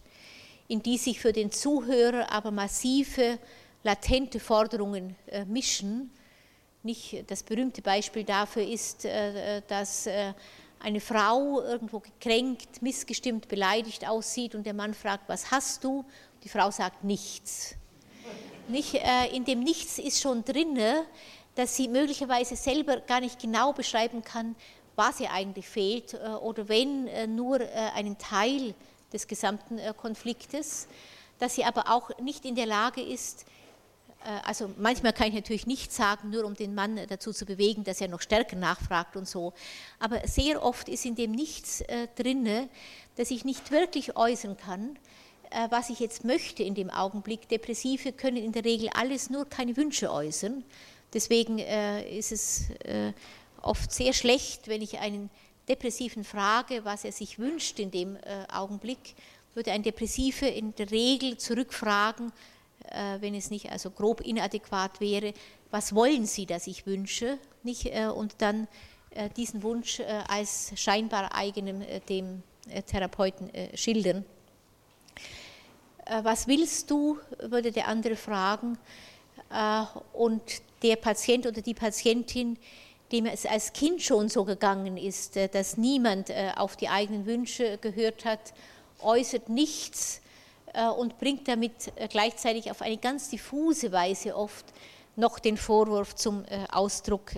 in die sich für den Zuhörer aber massive, latente Forderungen äh, mischen. Nicht, das berühmte Beispiel dafür ist, äh, dass äh, eine Frau irgendwo gekränkt, missgestimmt, beleidigt aussieht und der Mann fragt, was hast du? Die Frau sagt nichts. Nicht, äh, in dem Nichts ist schon drin, dass sie möglicherweise selber gar nicht genau beschreiben kann, was ihr eigentlich fehlt äh, oder wenn äh, nur einen Teil des gesamten Konfliktes, dass sie aber auch nicht in der Lage ist, also manchmal kann ich natürlich nichts sagen, nur um den Mann dazu zu bewegen, dass er noch stärker nachfragt und so. Aber sehr oft ist in dem nichts drinne, dass ich nicht wirklich äußern kann, äh, was ich jetzt möchte in dem Augenblick. Depressive können in der Regel alles nur keine Wünsche äußern. Deswegen äh, ist es äh, oft sehr schlecht, wenn ich einen Depressiven frage, was er sich wünscht in dem Augenblick, würde ein Depressive in der Regel zurückfragen, wenn es nicht also grob inadäquat wäre, was wollen Sie, dass ich wünsche, nicht? und dann diesen Wunsch als scheinbar eigenem dem Therapeuten schildern. Äh, was willst du, würde der andere fragen. Äh, und der Patient oder die Patientin, dem es als Kind schon so gegangen ist, äh, dass niemand auf die eigenen Wünsche gehört hat, äußert nichts und bringt damit gleichzeitig auf eine ganz diffuse Weise oft noch den Vorwurf zum Ausdruck,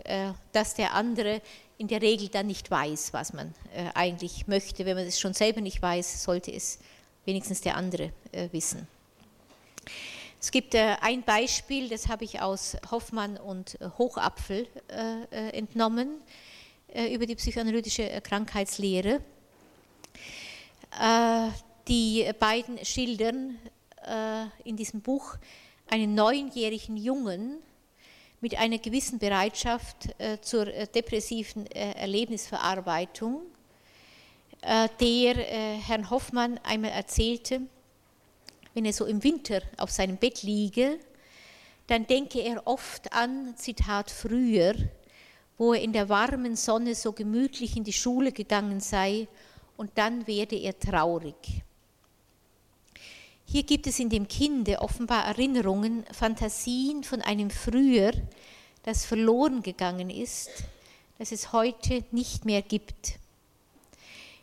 dass der andere in der Regel dann nicht weiß, was man eigentlich möchte. Wenn man es schon selber nicht weiß, sollte es wenigstens der andere äh, wissen. Es gibt äh, ein Beispiel, das habe ich aus Hoffmann und äh, Hochapfel entnommen, über die psychoanalytische Krankheitslehre. Die beiden schildern in diesem Buch einen neunjährigen Jungen mit einer gewissen Bereitschaft zur depressiven Erlebnisverarbeitung äh, der äh, Herrn Hoffmann einmal erzählte, wenn er so im Winter auf seinem Bett liege, dann denke er oft an, Zitat, früher, wo er in der warmen Sonne so gemütlich in die Schule gegangen sei und dann werde er traurig. Hier gibt es in dem Kinde offenbar Erinnerungen, Fantasien von einem Früher, das verloren gegangen ist, das es heute nicht mehr gibt.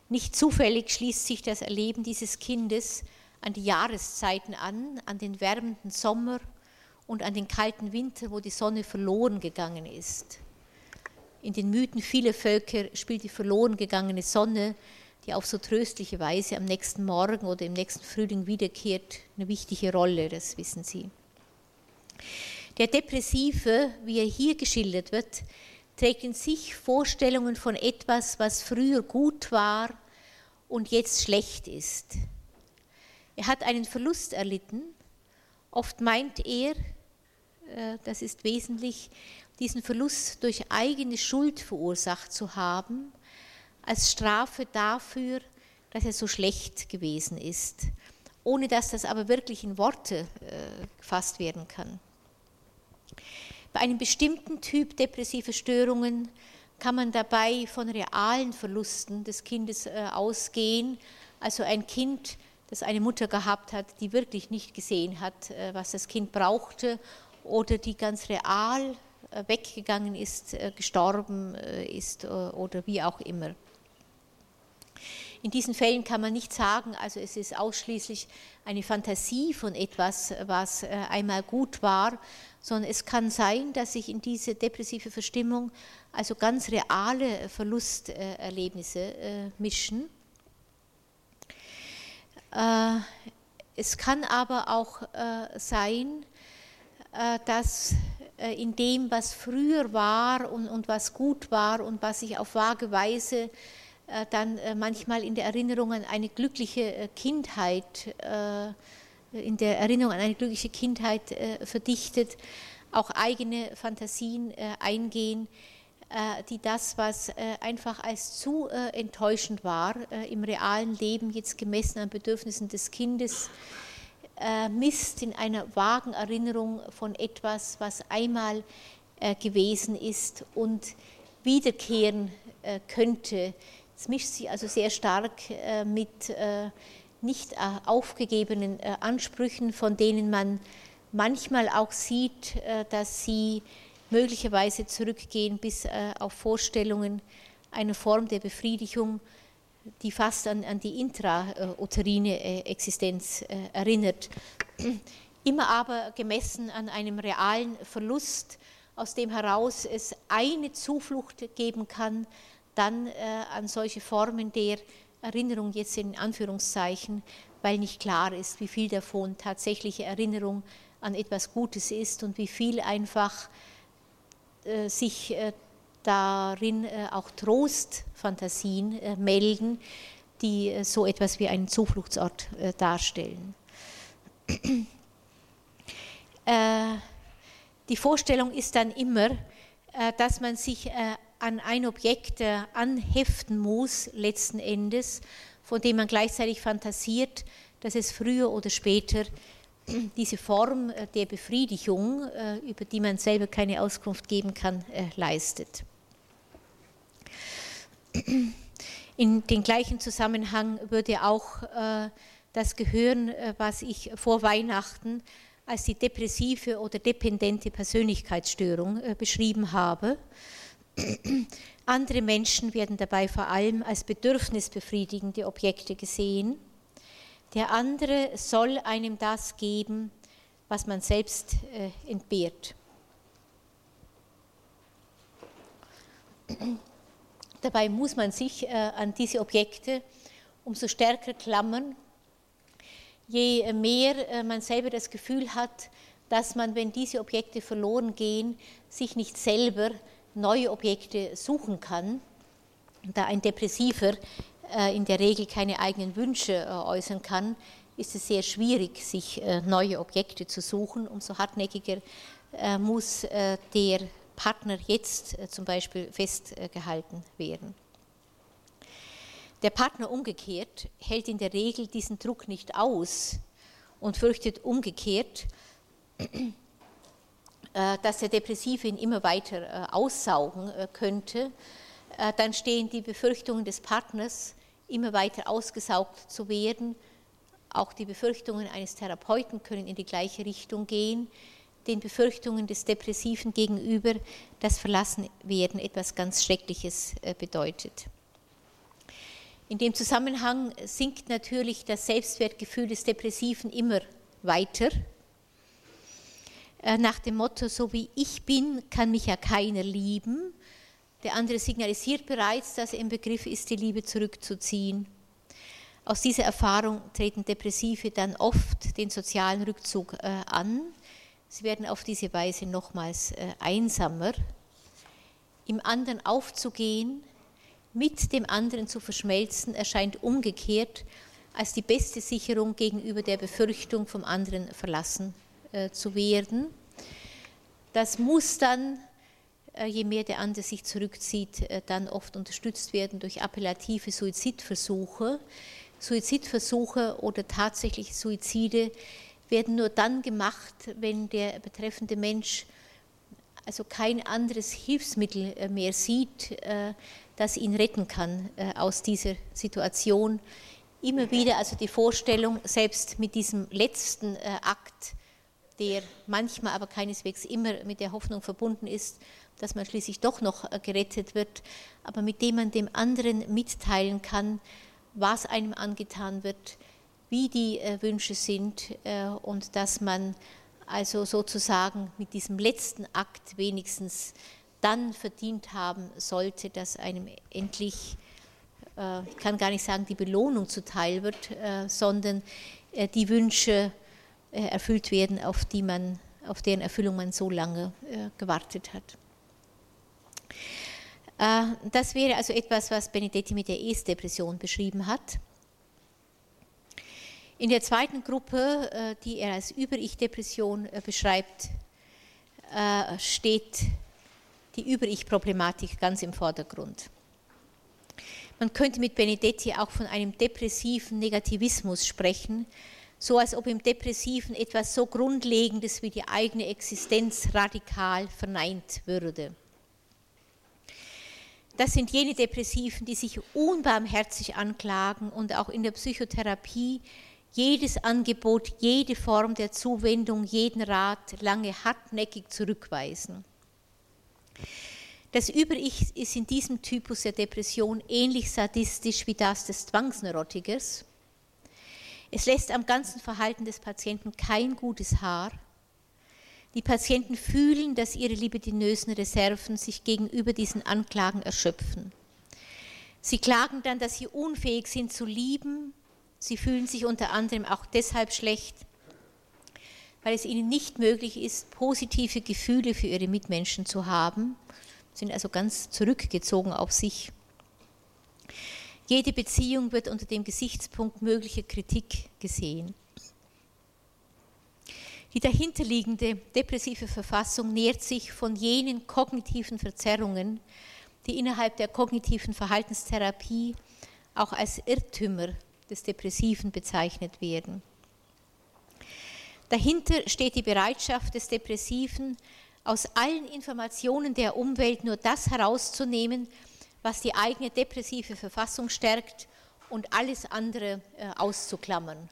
Nicht zufällig schließt sich das Erleben dieses Kindes an die Jahreszeiten an, an den wärmenden Sommer und an den kalten Winter, wo die Sonne verloren gegangen ist. In den Mythen vieler Völker spielt die verloren gegangene Sonne, die auf so tröstliche Weise am nächsten Morgen oder im nächsten Frühling wiederkehrt, eine wichtige Rolle, das wissen Sie. Der Depressive, wie er hier geschildert wird, trägt in sich Vorstellungen von etwas, was früher gut war und jetzt schlecht ist. Er hat einen Verlust erlitten. Oft meint er, äh, das ist wesentlich, diesen Verlust durch eigene Schuld verursacht zu haben, als Strafe dafür, dass er so schlecht gewesen ist, ohne dass das aber wirklich in Worte äh, gefasst werden kann. Bei einem bestimmten Typ depressiver Störungen kann man dabei von realen Verlusten des Kindes äh, ausgehen. Also ein Kind, das eine Mutter gehabt hat, die wirklich nicht gesehen hat, äh, was das Kind brauchte oder die ganz real äh, weggegangen ist, gestorben ist oder wie auch immer. In diesen Fällen kann man nicht sagen, also es ist ausschließlich eine Fantasie von etwas, was einmal gut war, sondern es kann sein, dass sich in diese depressive Verstimmung also ganz reale Verlusterlebnisse äh, mischen. Äh, es kann aber auch äh, sein, dass in dem, was früher war und, und was gut war und was sich auf vage Weise dann manchmal in der Erinnerung an eine glückliche Kindheit, in der Erinnerung an eine glückliche Kindheit verdichtet, auch eigene Fantasien eingehen, die das, was einfach als zu enttäuschend war im realen Leben, jetzt gemessen an Bedürfnissen des Kindes, misst in einer vagen Erinnerung von etwas, was einmal gewesen ist und wiederkehren könnte. Es mischt sich also sehr stark mit nicht aufgegebenen Ansprüchen, von denen man manchmal auch sieht, dass sie möglicherweise zurückgehen bis auf Vorstellungen einer Form der Befriedigung, die fast an, an die intrauterine Existenz erinnert. Immer aber gemessen an einem realen Verlust, aus dem heraus es eine Zuflucht geben kann, dann an solche Formen der Erinnerung jetzt in Anführungszeichen, weil nicht klar ist, wie viel davon tatsächliche Erinnerung an etwas Gutes ist und wie viel einfach äh, sich äh, darin äh, auch Trostfantasien äh, melden, die äh, so etwas wie einen Zufluchtsort äh, darstellen. Die Vorstellung ist dann immer, dass man sich an ein Objekt anheften muss, letzten Endes, von dem man gleichzeitig fantasiert, dass es früher oder später diese Form der Befriedigung, über die man selber keine Auskunft geben kann, leistet. In den gleichen Zusammenhang würde auch das gehören, was ich vor Weihnachten als die depressive oder dependente Persönlichkeitsstörung beschrieben habe. Andere Menschen werden dabei vor allem als bedürfnisbefriedigende Objekte gesehen. Der andere soll einem das geben, was man selbst äh, entbehrt. Dabei muss man sich äh, an diese Objekte umso stärker klammern, je mehr äh, man selber das Gefühl hat, dass man, wenn diese Objekte verloren gehen, sich nicht selber neue Objekte suchen kann. Da ein Depressiver äh, in der Regel keine eigenen Wünsche äh, äußern kann, ist es sehr schwierig, sich äh, neue Objekte zu suchen. Umso hartnäckiger muss der Partner jetzt zum Beispiel festgehalten werden. Der Partner umgekehrt hält in der Regel diesen Druck nicht aus und fürchtet umgekehrt, äh, dass der Depressive ihn immer weiter äh, aussaugen äh, könnte, dann stehen die Befürchtungen des Partners, immer weiter ausgesaugt zu werden. Auch die Befürchtungen eines Therapeuten können in die gleiche Richtung gehen. Den Befürchtungen des Depressiven gegenüber, das Verlassenwerden etwas ganz Schreckliches bedeutet. In dem Zusammenhang sinkt natürlich das Selbstwertgefühl des Depressiven immer weiter äh, nach dem Motto, so wie ich bin, kann mich ja keiner lieben. Der andere signalisiert bereits, dass er im Begriff ist, die Liebe zurückzuziehen. Aus dieser Erfahrung treten Depressive dann oft den sozialen Rückzug äh, an. Sie werden auf diese Weise nochmals äh, einsamer. Im anderen aufzugehen, mit dem anderen zu verschmelzen, erscheint umgekehrt als die beste Sicherung gegenüber der Befürchtung, vom anderen verlassen äh, zu werden. Das muss dann, je mehr der andere sich zurückzieht, äh, dann oft unterstützt werden durch appellative Suizidversuche. Suizidversuche oder tatsächliche Suizide werden nur dann gemacht, wenn der betreffende Mensch also kein anderes Hilfsmittel mehr sieht, das ihn retten kann aus dieser Situation. Immer wieder also die Vorstellung, selbst mit diesem letzten Akt der manchmal aber keineswegs immer mit der Hoffnung verbunden ist, dass man schließlich doch noch äh, gerettet wird, aber mit dem man dem anderen mitteilen kann, was einem angetan wird, wie die äh, Wünsche sind äh, und dass man also sozusagen mit diesem letzten Akt wenigstens dann verdient haben sollte, dass einem endlich, ich kann gar nicht sagen, die Belohnung zuteil wird, sondern die Wünsche, erfüllt werden, auf die man auf deren Erfüllung man so lange gewartet hat. Das wäre also etwas, was Benedetti mit der Es-Depression beschrieben hat. In der zweiten Gruppe, die er als Über-Ich-Depression beschreibt, steht die Über-Ich-Problematik ganz im Vordergrund. Man könnte mit Benedetti auch von einem depressiven Negativismus sprechen, so als ob im Depressiven etwas so Grundlegendes wie die eigene Existenz radikal verneint würde. Das sind jene Depressiven, die sich unbarmherzig anklagen und auch in der Psychotherapie jedes Angebot, jede Form der Zuwendung, jeden Rat lange hartnäckig zurückweisen. Das Über-Ich ist in diesem Typus der Depression ähnlich sadistisch wie das des Zwangsneurotikers. Es lässt am ganzen Verhalten des Patienten kein gutes Haar. Die Patienten fühlen, dass ihre libidinösen Reserven sich gegenüber diesen Anklagen erschöpfen. Sie klagen dann, dass sie unfähig sind zu lieben. Sie fühlen sich unter anderem auch deshalb schlecht, weil es ihnen nicht möglich ist, positive Gefühle für ihre Mitmenschen zu haben sind also ganz zurückgezogen auf sich. Jede Beziehung wird unter dem Gesichtspunkt möglicher Kritik gesehen. Die dahinterliegende depressive Verfassung nährt sich von jenen kognitiven Verzerrungen, die innerhalb der kognitiven Verhaltenstherapie auch als Irrtümer des Depressiven bezeichnet werden. Dahinter steht die Bereitschaft des Depressiven, aus allen Informationen der Umwelt nur das herauszunehmen, was die eigene depressive Verfassung stärkt und alles andere äh, auszuklammern.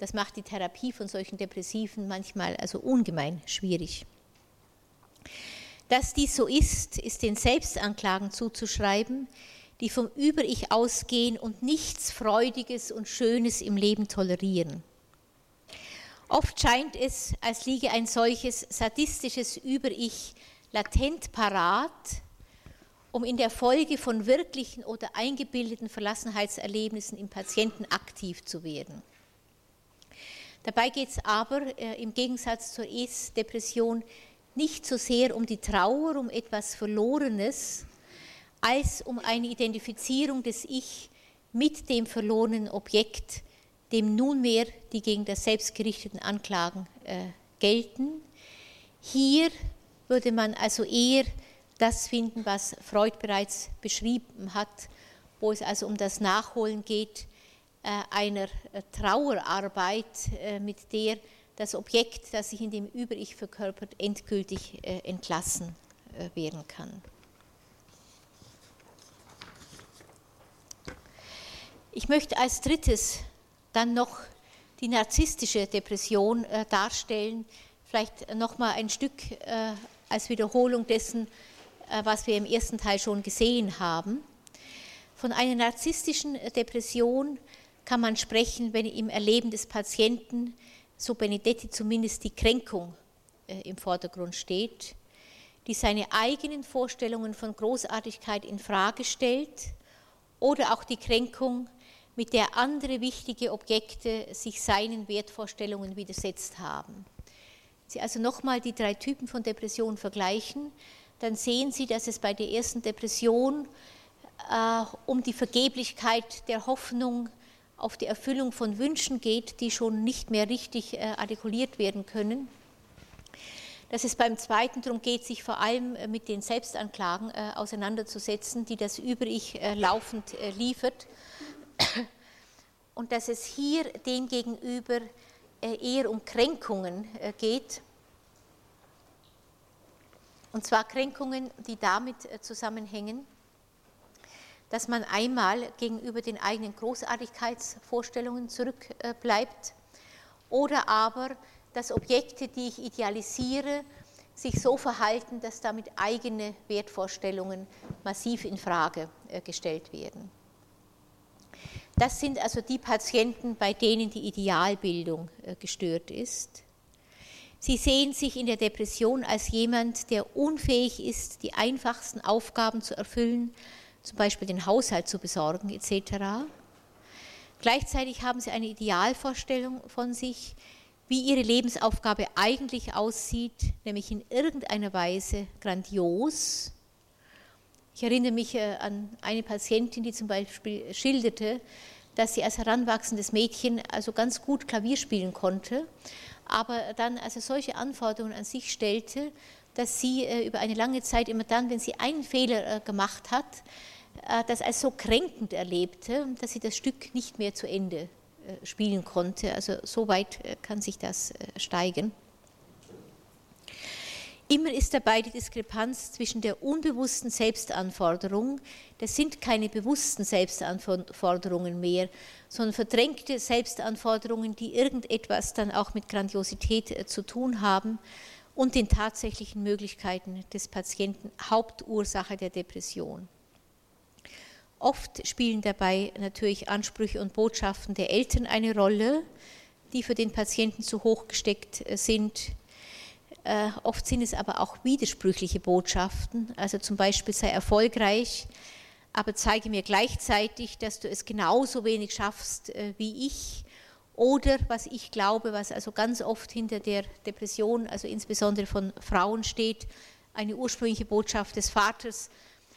Das macht die Therapie von solchen Depressiven manchmal also ungemein schwierig. Dass dies so ist, ist den Selbstanklagen zuzuschreiben, die vom Über-Ich ausgehen und nichts Freudiges und Schönes im Leben tolerieren. Oft scheint es, als liege ein solches sadistisches Über-Ich latent parat, um in der Folge von wirklichen oder eingebildeten Verlassenheitserlebnissen im Patienten aktiv zu werden. Dabei geht es aber äh, im Gegensatz zur Es-Depression nicht so sehr um die Trauer, um etwas Verlorenes, als um eine Identifizierung des Ich mit dem verlorenen Objekt, dem nunmehr die gegen das Selbst gerichteten Anklagen äh, gelten. Hier würde man also eher das finden, was Freud bereits beschrieben hat, wo es also um das Nachholen geht einer äh, Trauerarbeit, äh, mit der das Objekt, das sich in dem Über-Ich verkörpert, endgültig äh, entlassen äh, werden kann. Ich möchte als drittes dann noch die narzisstische Depression äh, darstellen, vielleicht noch mal ein Stück äh, als Wiederholung dessen, äh, was wir im ersten Teil schon gesehen haben. Von einer narzisstischen Depression kann man sprechen, wenn im Erleben des Patienten, so Benedetti zumindest, die Kränkung im Vordergrund steht, die seine eigenen Vorstellungen von Großartigkeit in Frage stellt oder auch die Kränkung mit der andere wichtige Objekte sich seinen Wertvorstellungen widersetzt haben. Sie also nochmal die drei Typen von Depression vergleichen, dann sehen Sie, dass es bei der ersten Depression äh, um die Vergeblichkeit der Hoffnung auf die Erfüllung von Wünschen geht, die schon nicht mehr richtig äh, artikuliert werden können. Dass es beim zweiten darum geht, sich vor allem äh, mit den Selbstanklagen äh, auseinanderzusetzen, die das äh, laufend liefert und dass es hier demgegenüber eher um Kränkungen geht. Und zwar Kränkungen, die damit zusammenhängen, dass man einmal gegenüber den eigenen Großartigkeitsvorstellungen zurückbleibt oder aber, dass Objekte, die ich idealisiere, sich so verhalten, dass damit eigene Wertvorstellungen massiv in Frage gestellt werden. Das sind also die Patienten, bei denen die Idealbildung äh, gestört ist. Sie sehen sich in der Depression als jemand, der unfähig ist, die einfachsten Aufgaben zu erfüllen, zum Beispiel den Haushalt zu besorgen etc. Gleichzeitig haben sie eine Idealvorstellung von sich, wie ihre Lebensaufgabe eigentlich aussieht, nämlich in irgendeiner Weise grandios. Ich erinnere mich äh, an eine Patientin, die zum Beispiel schilderte, dass sie als heranwachsendes Mädchen also ganz gut Klavier spielen konnte, aber dann also solche Anforderungen an sich stellte, dass sie äh, über eine lange Zeit immer dann, wenn sie einen Fehler äh, gemacht hat, das als so kränkend erlebte, dass sie das Stück nicht mehr zu Ende äh, spielen konnte. Also so weit äh, kann sich das äh, steigen. Immer ist dabei die Diskrepanz zwischen der unbewussten Selbstanforderung, das sind keine bewussten Selbstanforderungen mehr, sondern verdrängte Selbstanforderungen, die irgendetwas dann auch mit Grandiosität zu tun haben und den tatsächlichen Möglichkeiten des Patienten, Hauptursache der Depression. Oft spielen dabei natürlich Ansprüche und Botschaften der Eltern eine Rolle, die für den Patienten zu hoch gesteckt äh, sind. Äh, oft sind es aber auch widersprüchliche Botschaften, also zum Beispiel sei erfolgreich, aber zeige mir gleichzeitig, dass du es genauso wenig schaffst äh, wie ich. Oder was ich glaube, was also ganz oft hinter der Depression, also insbesondere von Frauen steht, eine ursprüngliche Botschaft des Vaters,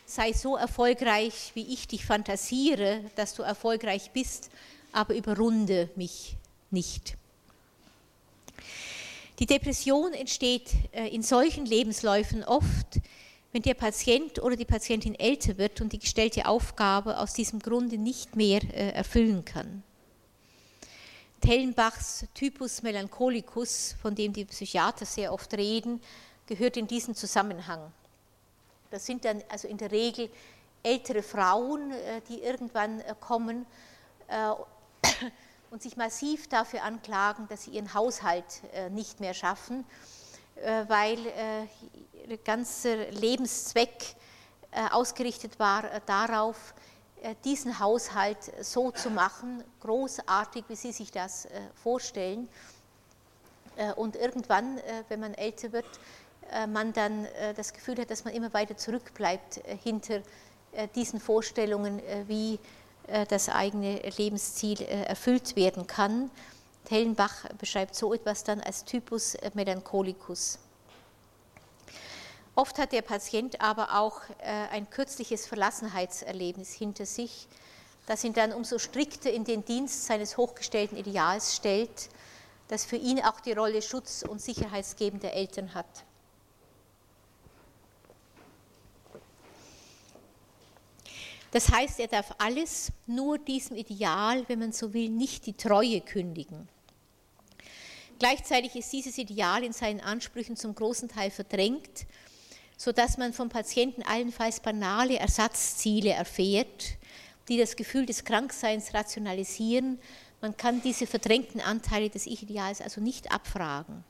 sei so erfolgreich, wie ich dich fantasiere, dass du erfolgreich bist, aber überrunde mich nicht. Die Depression entsteht äh, in solchen Lebensläufen oft, wenn der Patient oder die Patientin älter wird und die gestellte Aufgabe aus diesem Grunde nicht mehr äh, erfüllen kann. Tellenbachs Typus Melancholicus, von dem die Psychiater sehr oft reden, gehört in diesen Zusammenhang. Das sind dann also in der Regel ältere Frauen, äh, die irgendwann äh, kommen äh, und sich massiv dafür anklagen, dass sie ihren Haushalt nicht mehr schaffen, weil ihr ganzer Lebenszweck ausgerichtet war darauf, diesen Haushalt so zu machen, großartig, wie Sie sich das vorstellen. Und irgendwann, wenn man älter wird, äh, man dann äh, das Gefühl hat, dass man immer weiter zurückbleibt äh, hinter diesen Vorstellungen, wie das eigene Lebensziel erfüllt werden kann. Tellenbach beschreibt so etwas dann als Typus Melancholicus. Oft hat der Patient aber auch ein kürzliches Verlassenheitserlebnis hinter sich, das ihn dann umso strikter in den Dienst seines hochgestellten Ideals stellt, das für ihn auch die Rolle schutz- und sicherheitsgebender Eltern hat. Das heißt, er darf alles nur diesem Ideal, wenn man so will, nicht die Treue kündigen. Gleichzeitig ist dieses Ideal in seinen Ansprüchen zum großen Teil verdrängt, sodass man vom Patienten allenfalls banale Ersatzziele erfährt, die das Gefühl des Krankseins rationalisieren. Man kann diese verdrängten Anteile des Ich-Ideals also nicht abfragen.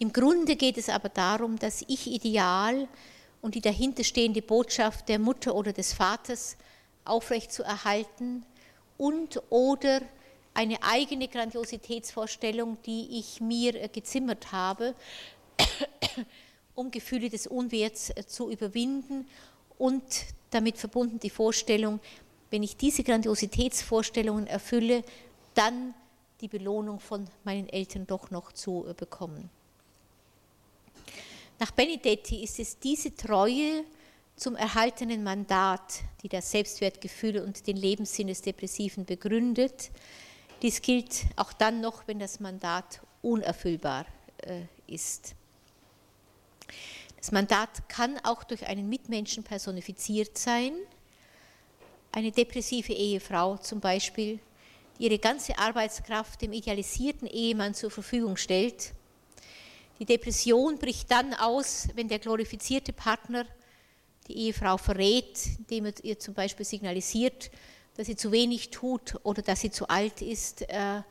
Im Grunde geht es aber darum, das Ich-Ideal und die dahinterstehende Botschaft der Mutter oder des Vaters aufrechtzuerhalten und oder eine eigene Grandiositätsvorstellung, die ich mir gezimmert habe, um Gefühle des Unwerts äh, zu überwinden und damit verbunden die Vorstellung, wenn ich diese Grandiositätsvorstellungen erfülle, dann die Belohnung von meinen Eltern doch noch zu äh, bekommen. Nach Benedetti ist es diese Treue zum erhaltenen Mandat, die das Selbstwertgefühl und den Lebenssinn des Depressiven begründet. Dies gilt auch dann noch, wenn das Mandat unerfüllbar äh, ist. Das Mandat kann auch durch einen Mitmenschen personifiziert sein. Eine depressive Ehefrau zum Beispiel, die ihre ganze Arbeitskraft dem idealisierten Ehemann zur Verfügung stellt die Depression bricht dann aus, wenn der glorifizierte Partner die Ehefrau verrät, indem er ihr zum Beispiel signalisiert, dass sie zu wenig tut oder dass sie zu alt ist äh,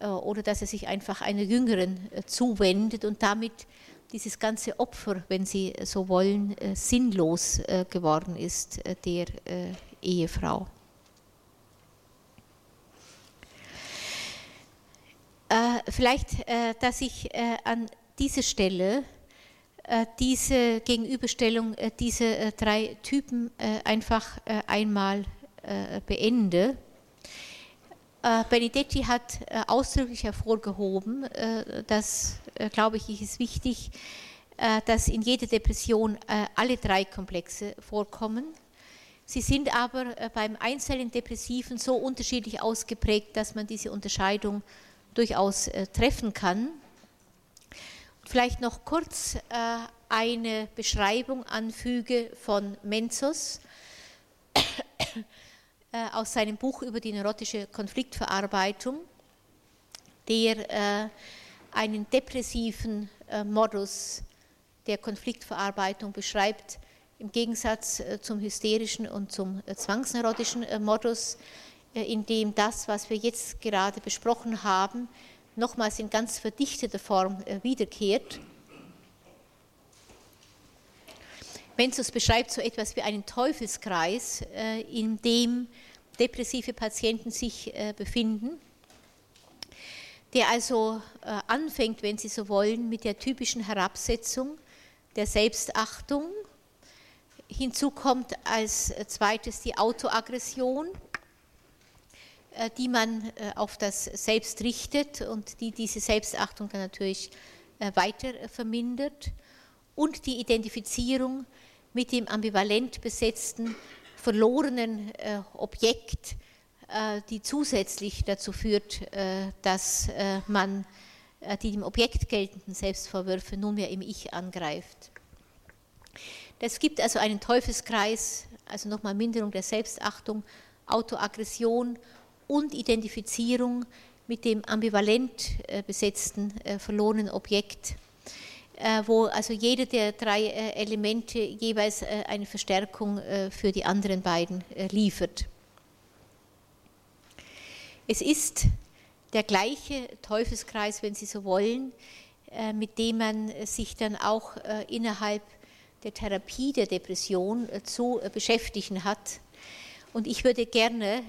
äh, oder dass er sich einfach einer Jüngeren äh, zuwendet und damit dieses ganze Opfer, wenn Sie so wollen, sinnlos geworden ist, der Ehefrau. Vielleicht, dass ich an diese Stelle, äh, diese Gegenüberstellung, äh, diese äh, drei Typen einfach einmal beende. Benedetti hat ausdrücklich hervorgehoben, das glaube ich ist wichtig, dass in jeder Depression alle drei Komplexe vorkommen. Sie sind aber beim einzelnen Depressiven so unterschiedlich ausgeprägt, dass man diese Unterscheidung durchaus treffen kann. Vielleicht noch kurz eine Beschreibung anfüge von Menzos äh, aus seinem Buch über die neurotische Konfliktverarbeitung, der äh, einen depressiven äh, Modus der Konfliktverarbeitung beschreibt, im Gegensatz zum hysterischen und zum zwangsneurotischen Modus, in dem das, was wir jetzt gerade besprochen haben, nochmals in ganz verdichteter Form wiederkehrt. Benzos beschreibt so etwas wie einen Teufelskreis, äh, in dem depressive Patienten sich äh, befinden, der also äh, anfängt, wenn Sie so wollen, mit der typischen Herabsetzung der Selbstachtung. Hinzu kommt als zweites die Autoaggression, die man auf das Selbst richtet und die diese Selbstachtung dann natürlich weiter vermindert und die Identifizierung mit dem ambivalent besetzten, verlorenen äh, Objekt, äh, die zusätzlich dazu führt, äh, dass äh, man äh, die dem Objekt geltenden Selbstvorwürfe nunmehr im Ich angreift. Es gibt also einen Teufelskreis, also nochmal Minderung der Selbstachtung, Autoaggression und Identifizierung mit dem ambivalent besetzten, verlorenen Objekt wo also jede der drei äh, Elemente jeweils äh, eine Verstärkung für die anderen beiden liefert. Es ist der gleiche Teufelskreis, wenn Sie so wollen, mit dem man sich dann auch innerhalb der Therapie der Depression zu beschäftigen hat. Und ich würde gerne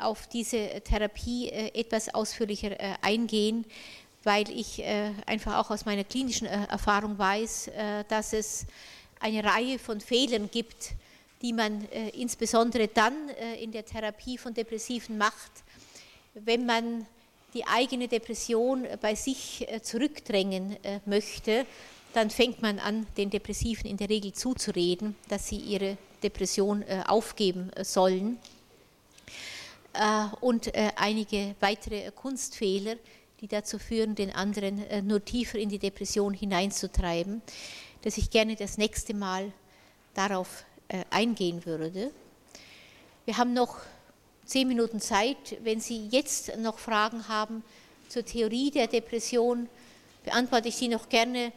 auf diese Therapie etwas ausführlicher eingehen, weil ich äh, einfach auch aus meiner klinischen äh, Erfahrung weiß, äh, dass es eine Reihe von Fehlern gibt, die man insbesondere dann in der Therapie von Depressiven macht, wenn man die eigene Depression bei sich zurückdrängen möchte, dann fängt man an, den Depressiven in der Regel zuzureden, dass sie ihre Depression aufgeben sollen. Und einige weitere Kunstfehler, die dazu führen, den anderen äh, nur tiefer in die Depression hineinzutreiben, dass ich gerne das nächste Mal darauf äh, eingehen würde. Wir haben noch zehn Minuten Zeit. Wenn Sie jetzt noch Fragen haben zur Theorie der Depression, beantworte ich sie noch gerne.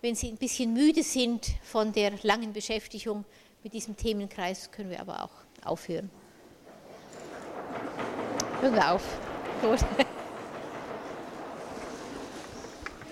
Wenn Sie ein bisschen müde sind von der langen Beschäftigung mit diesem Themenkreis, können wir aber auch aufhören. Hören wir auf. Gut.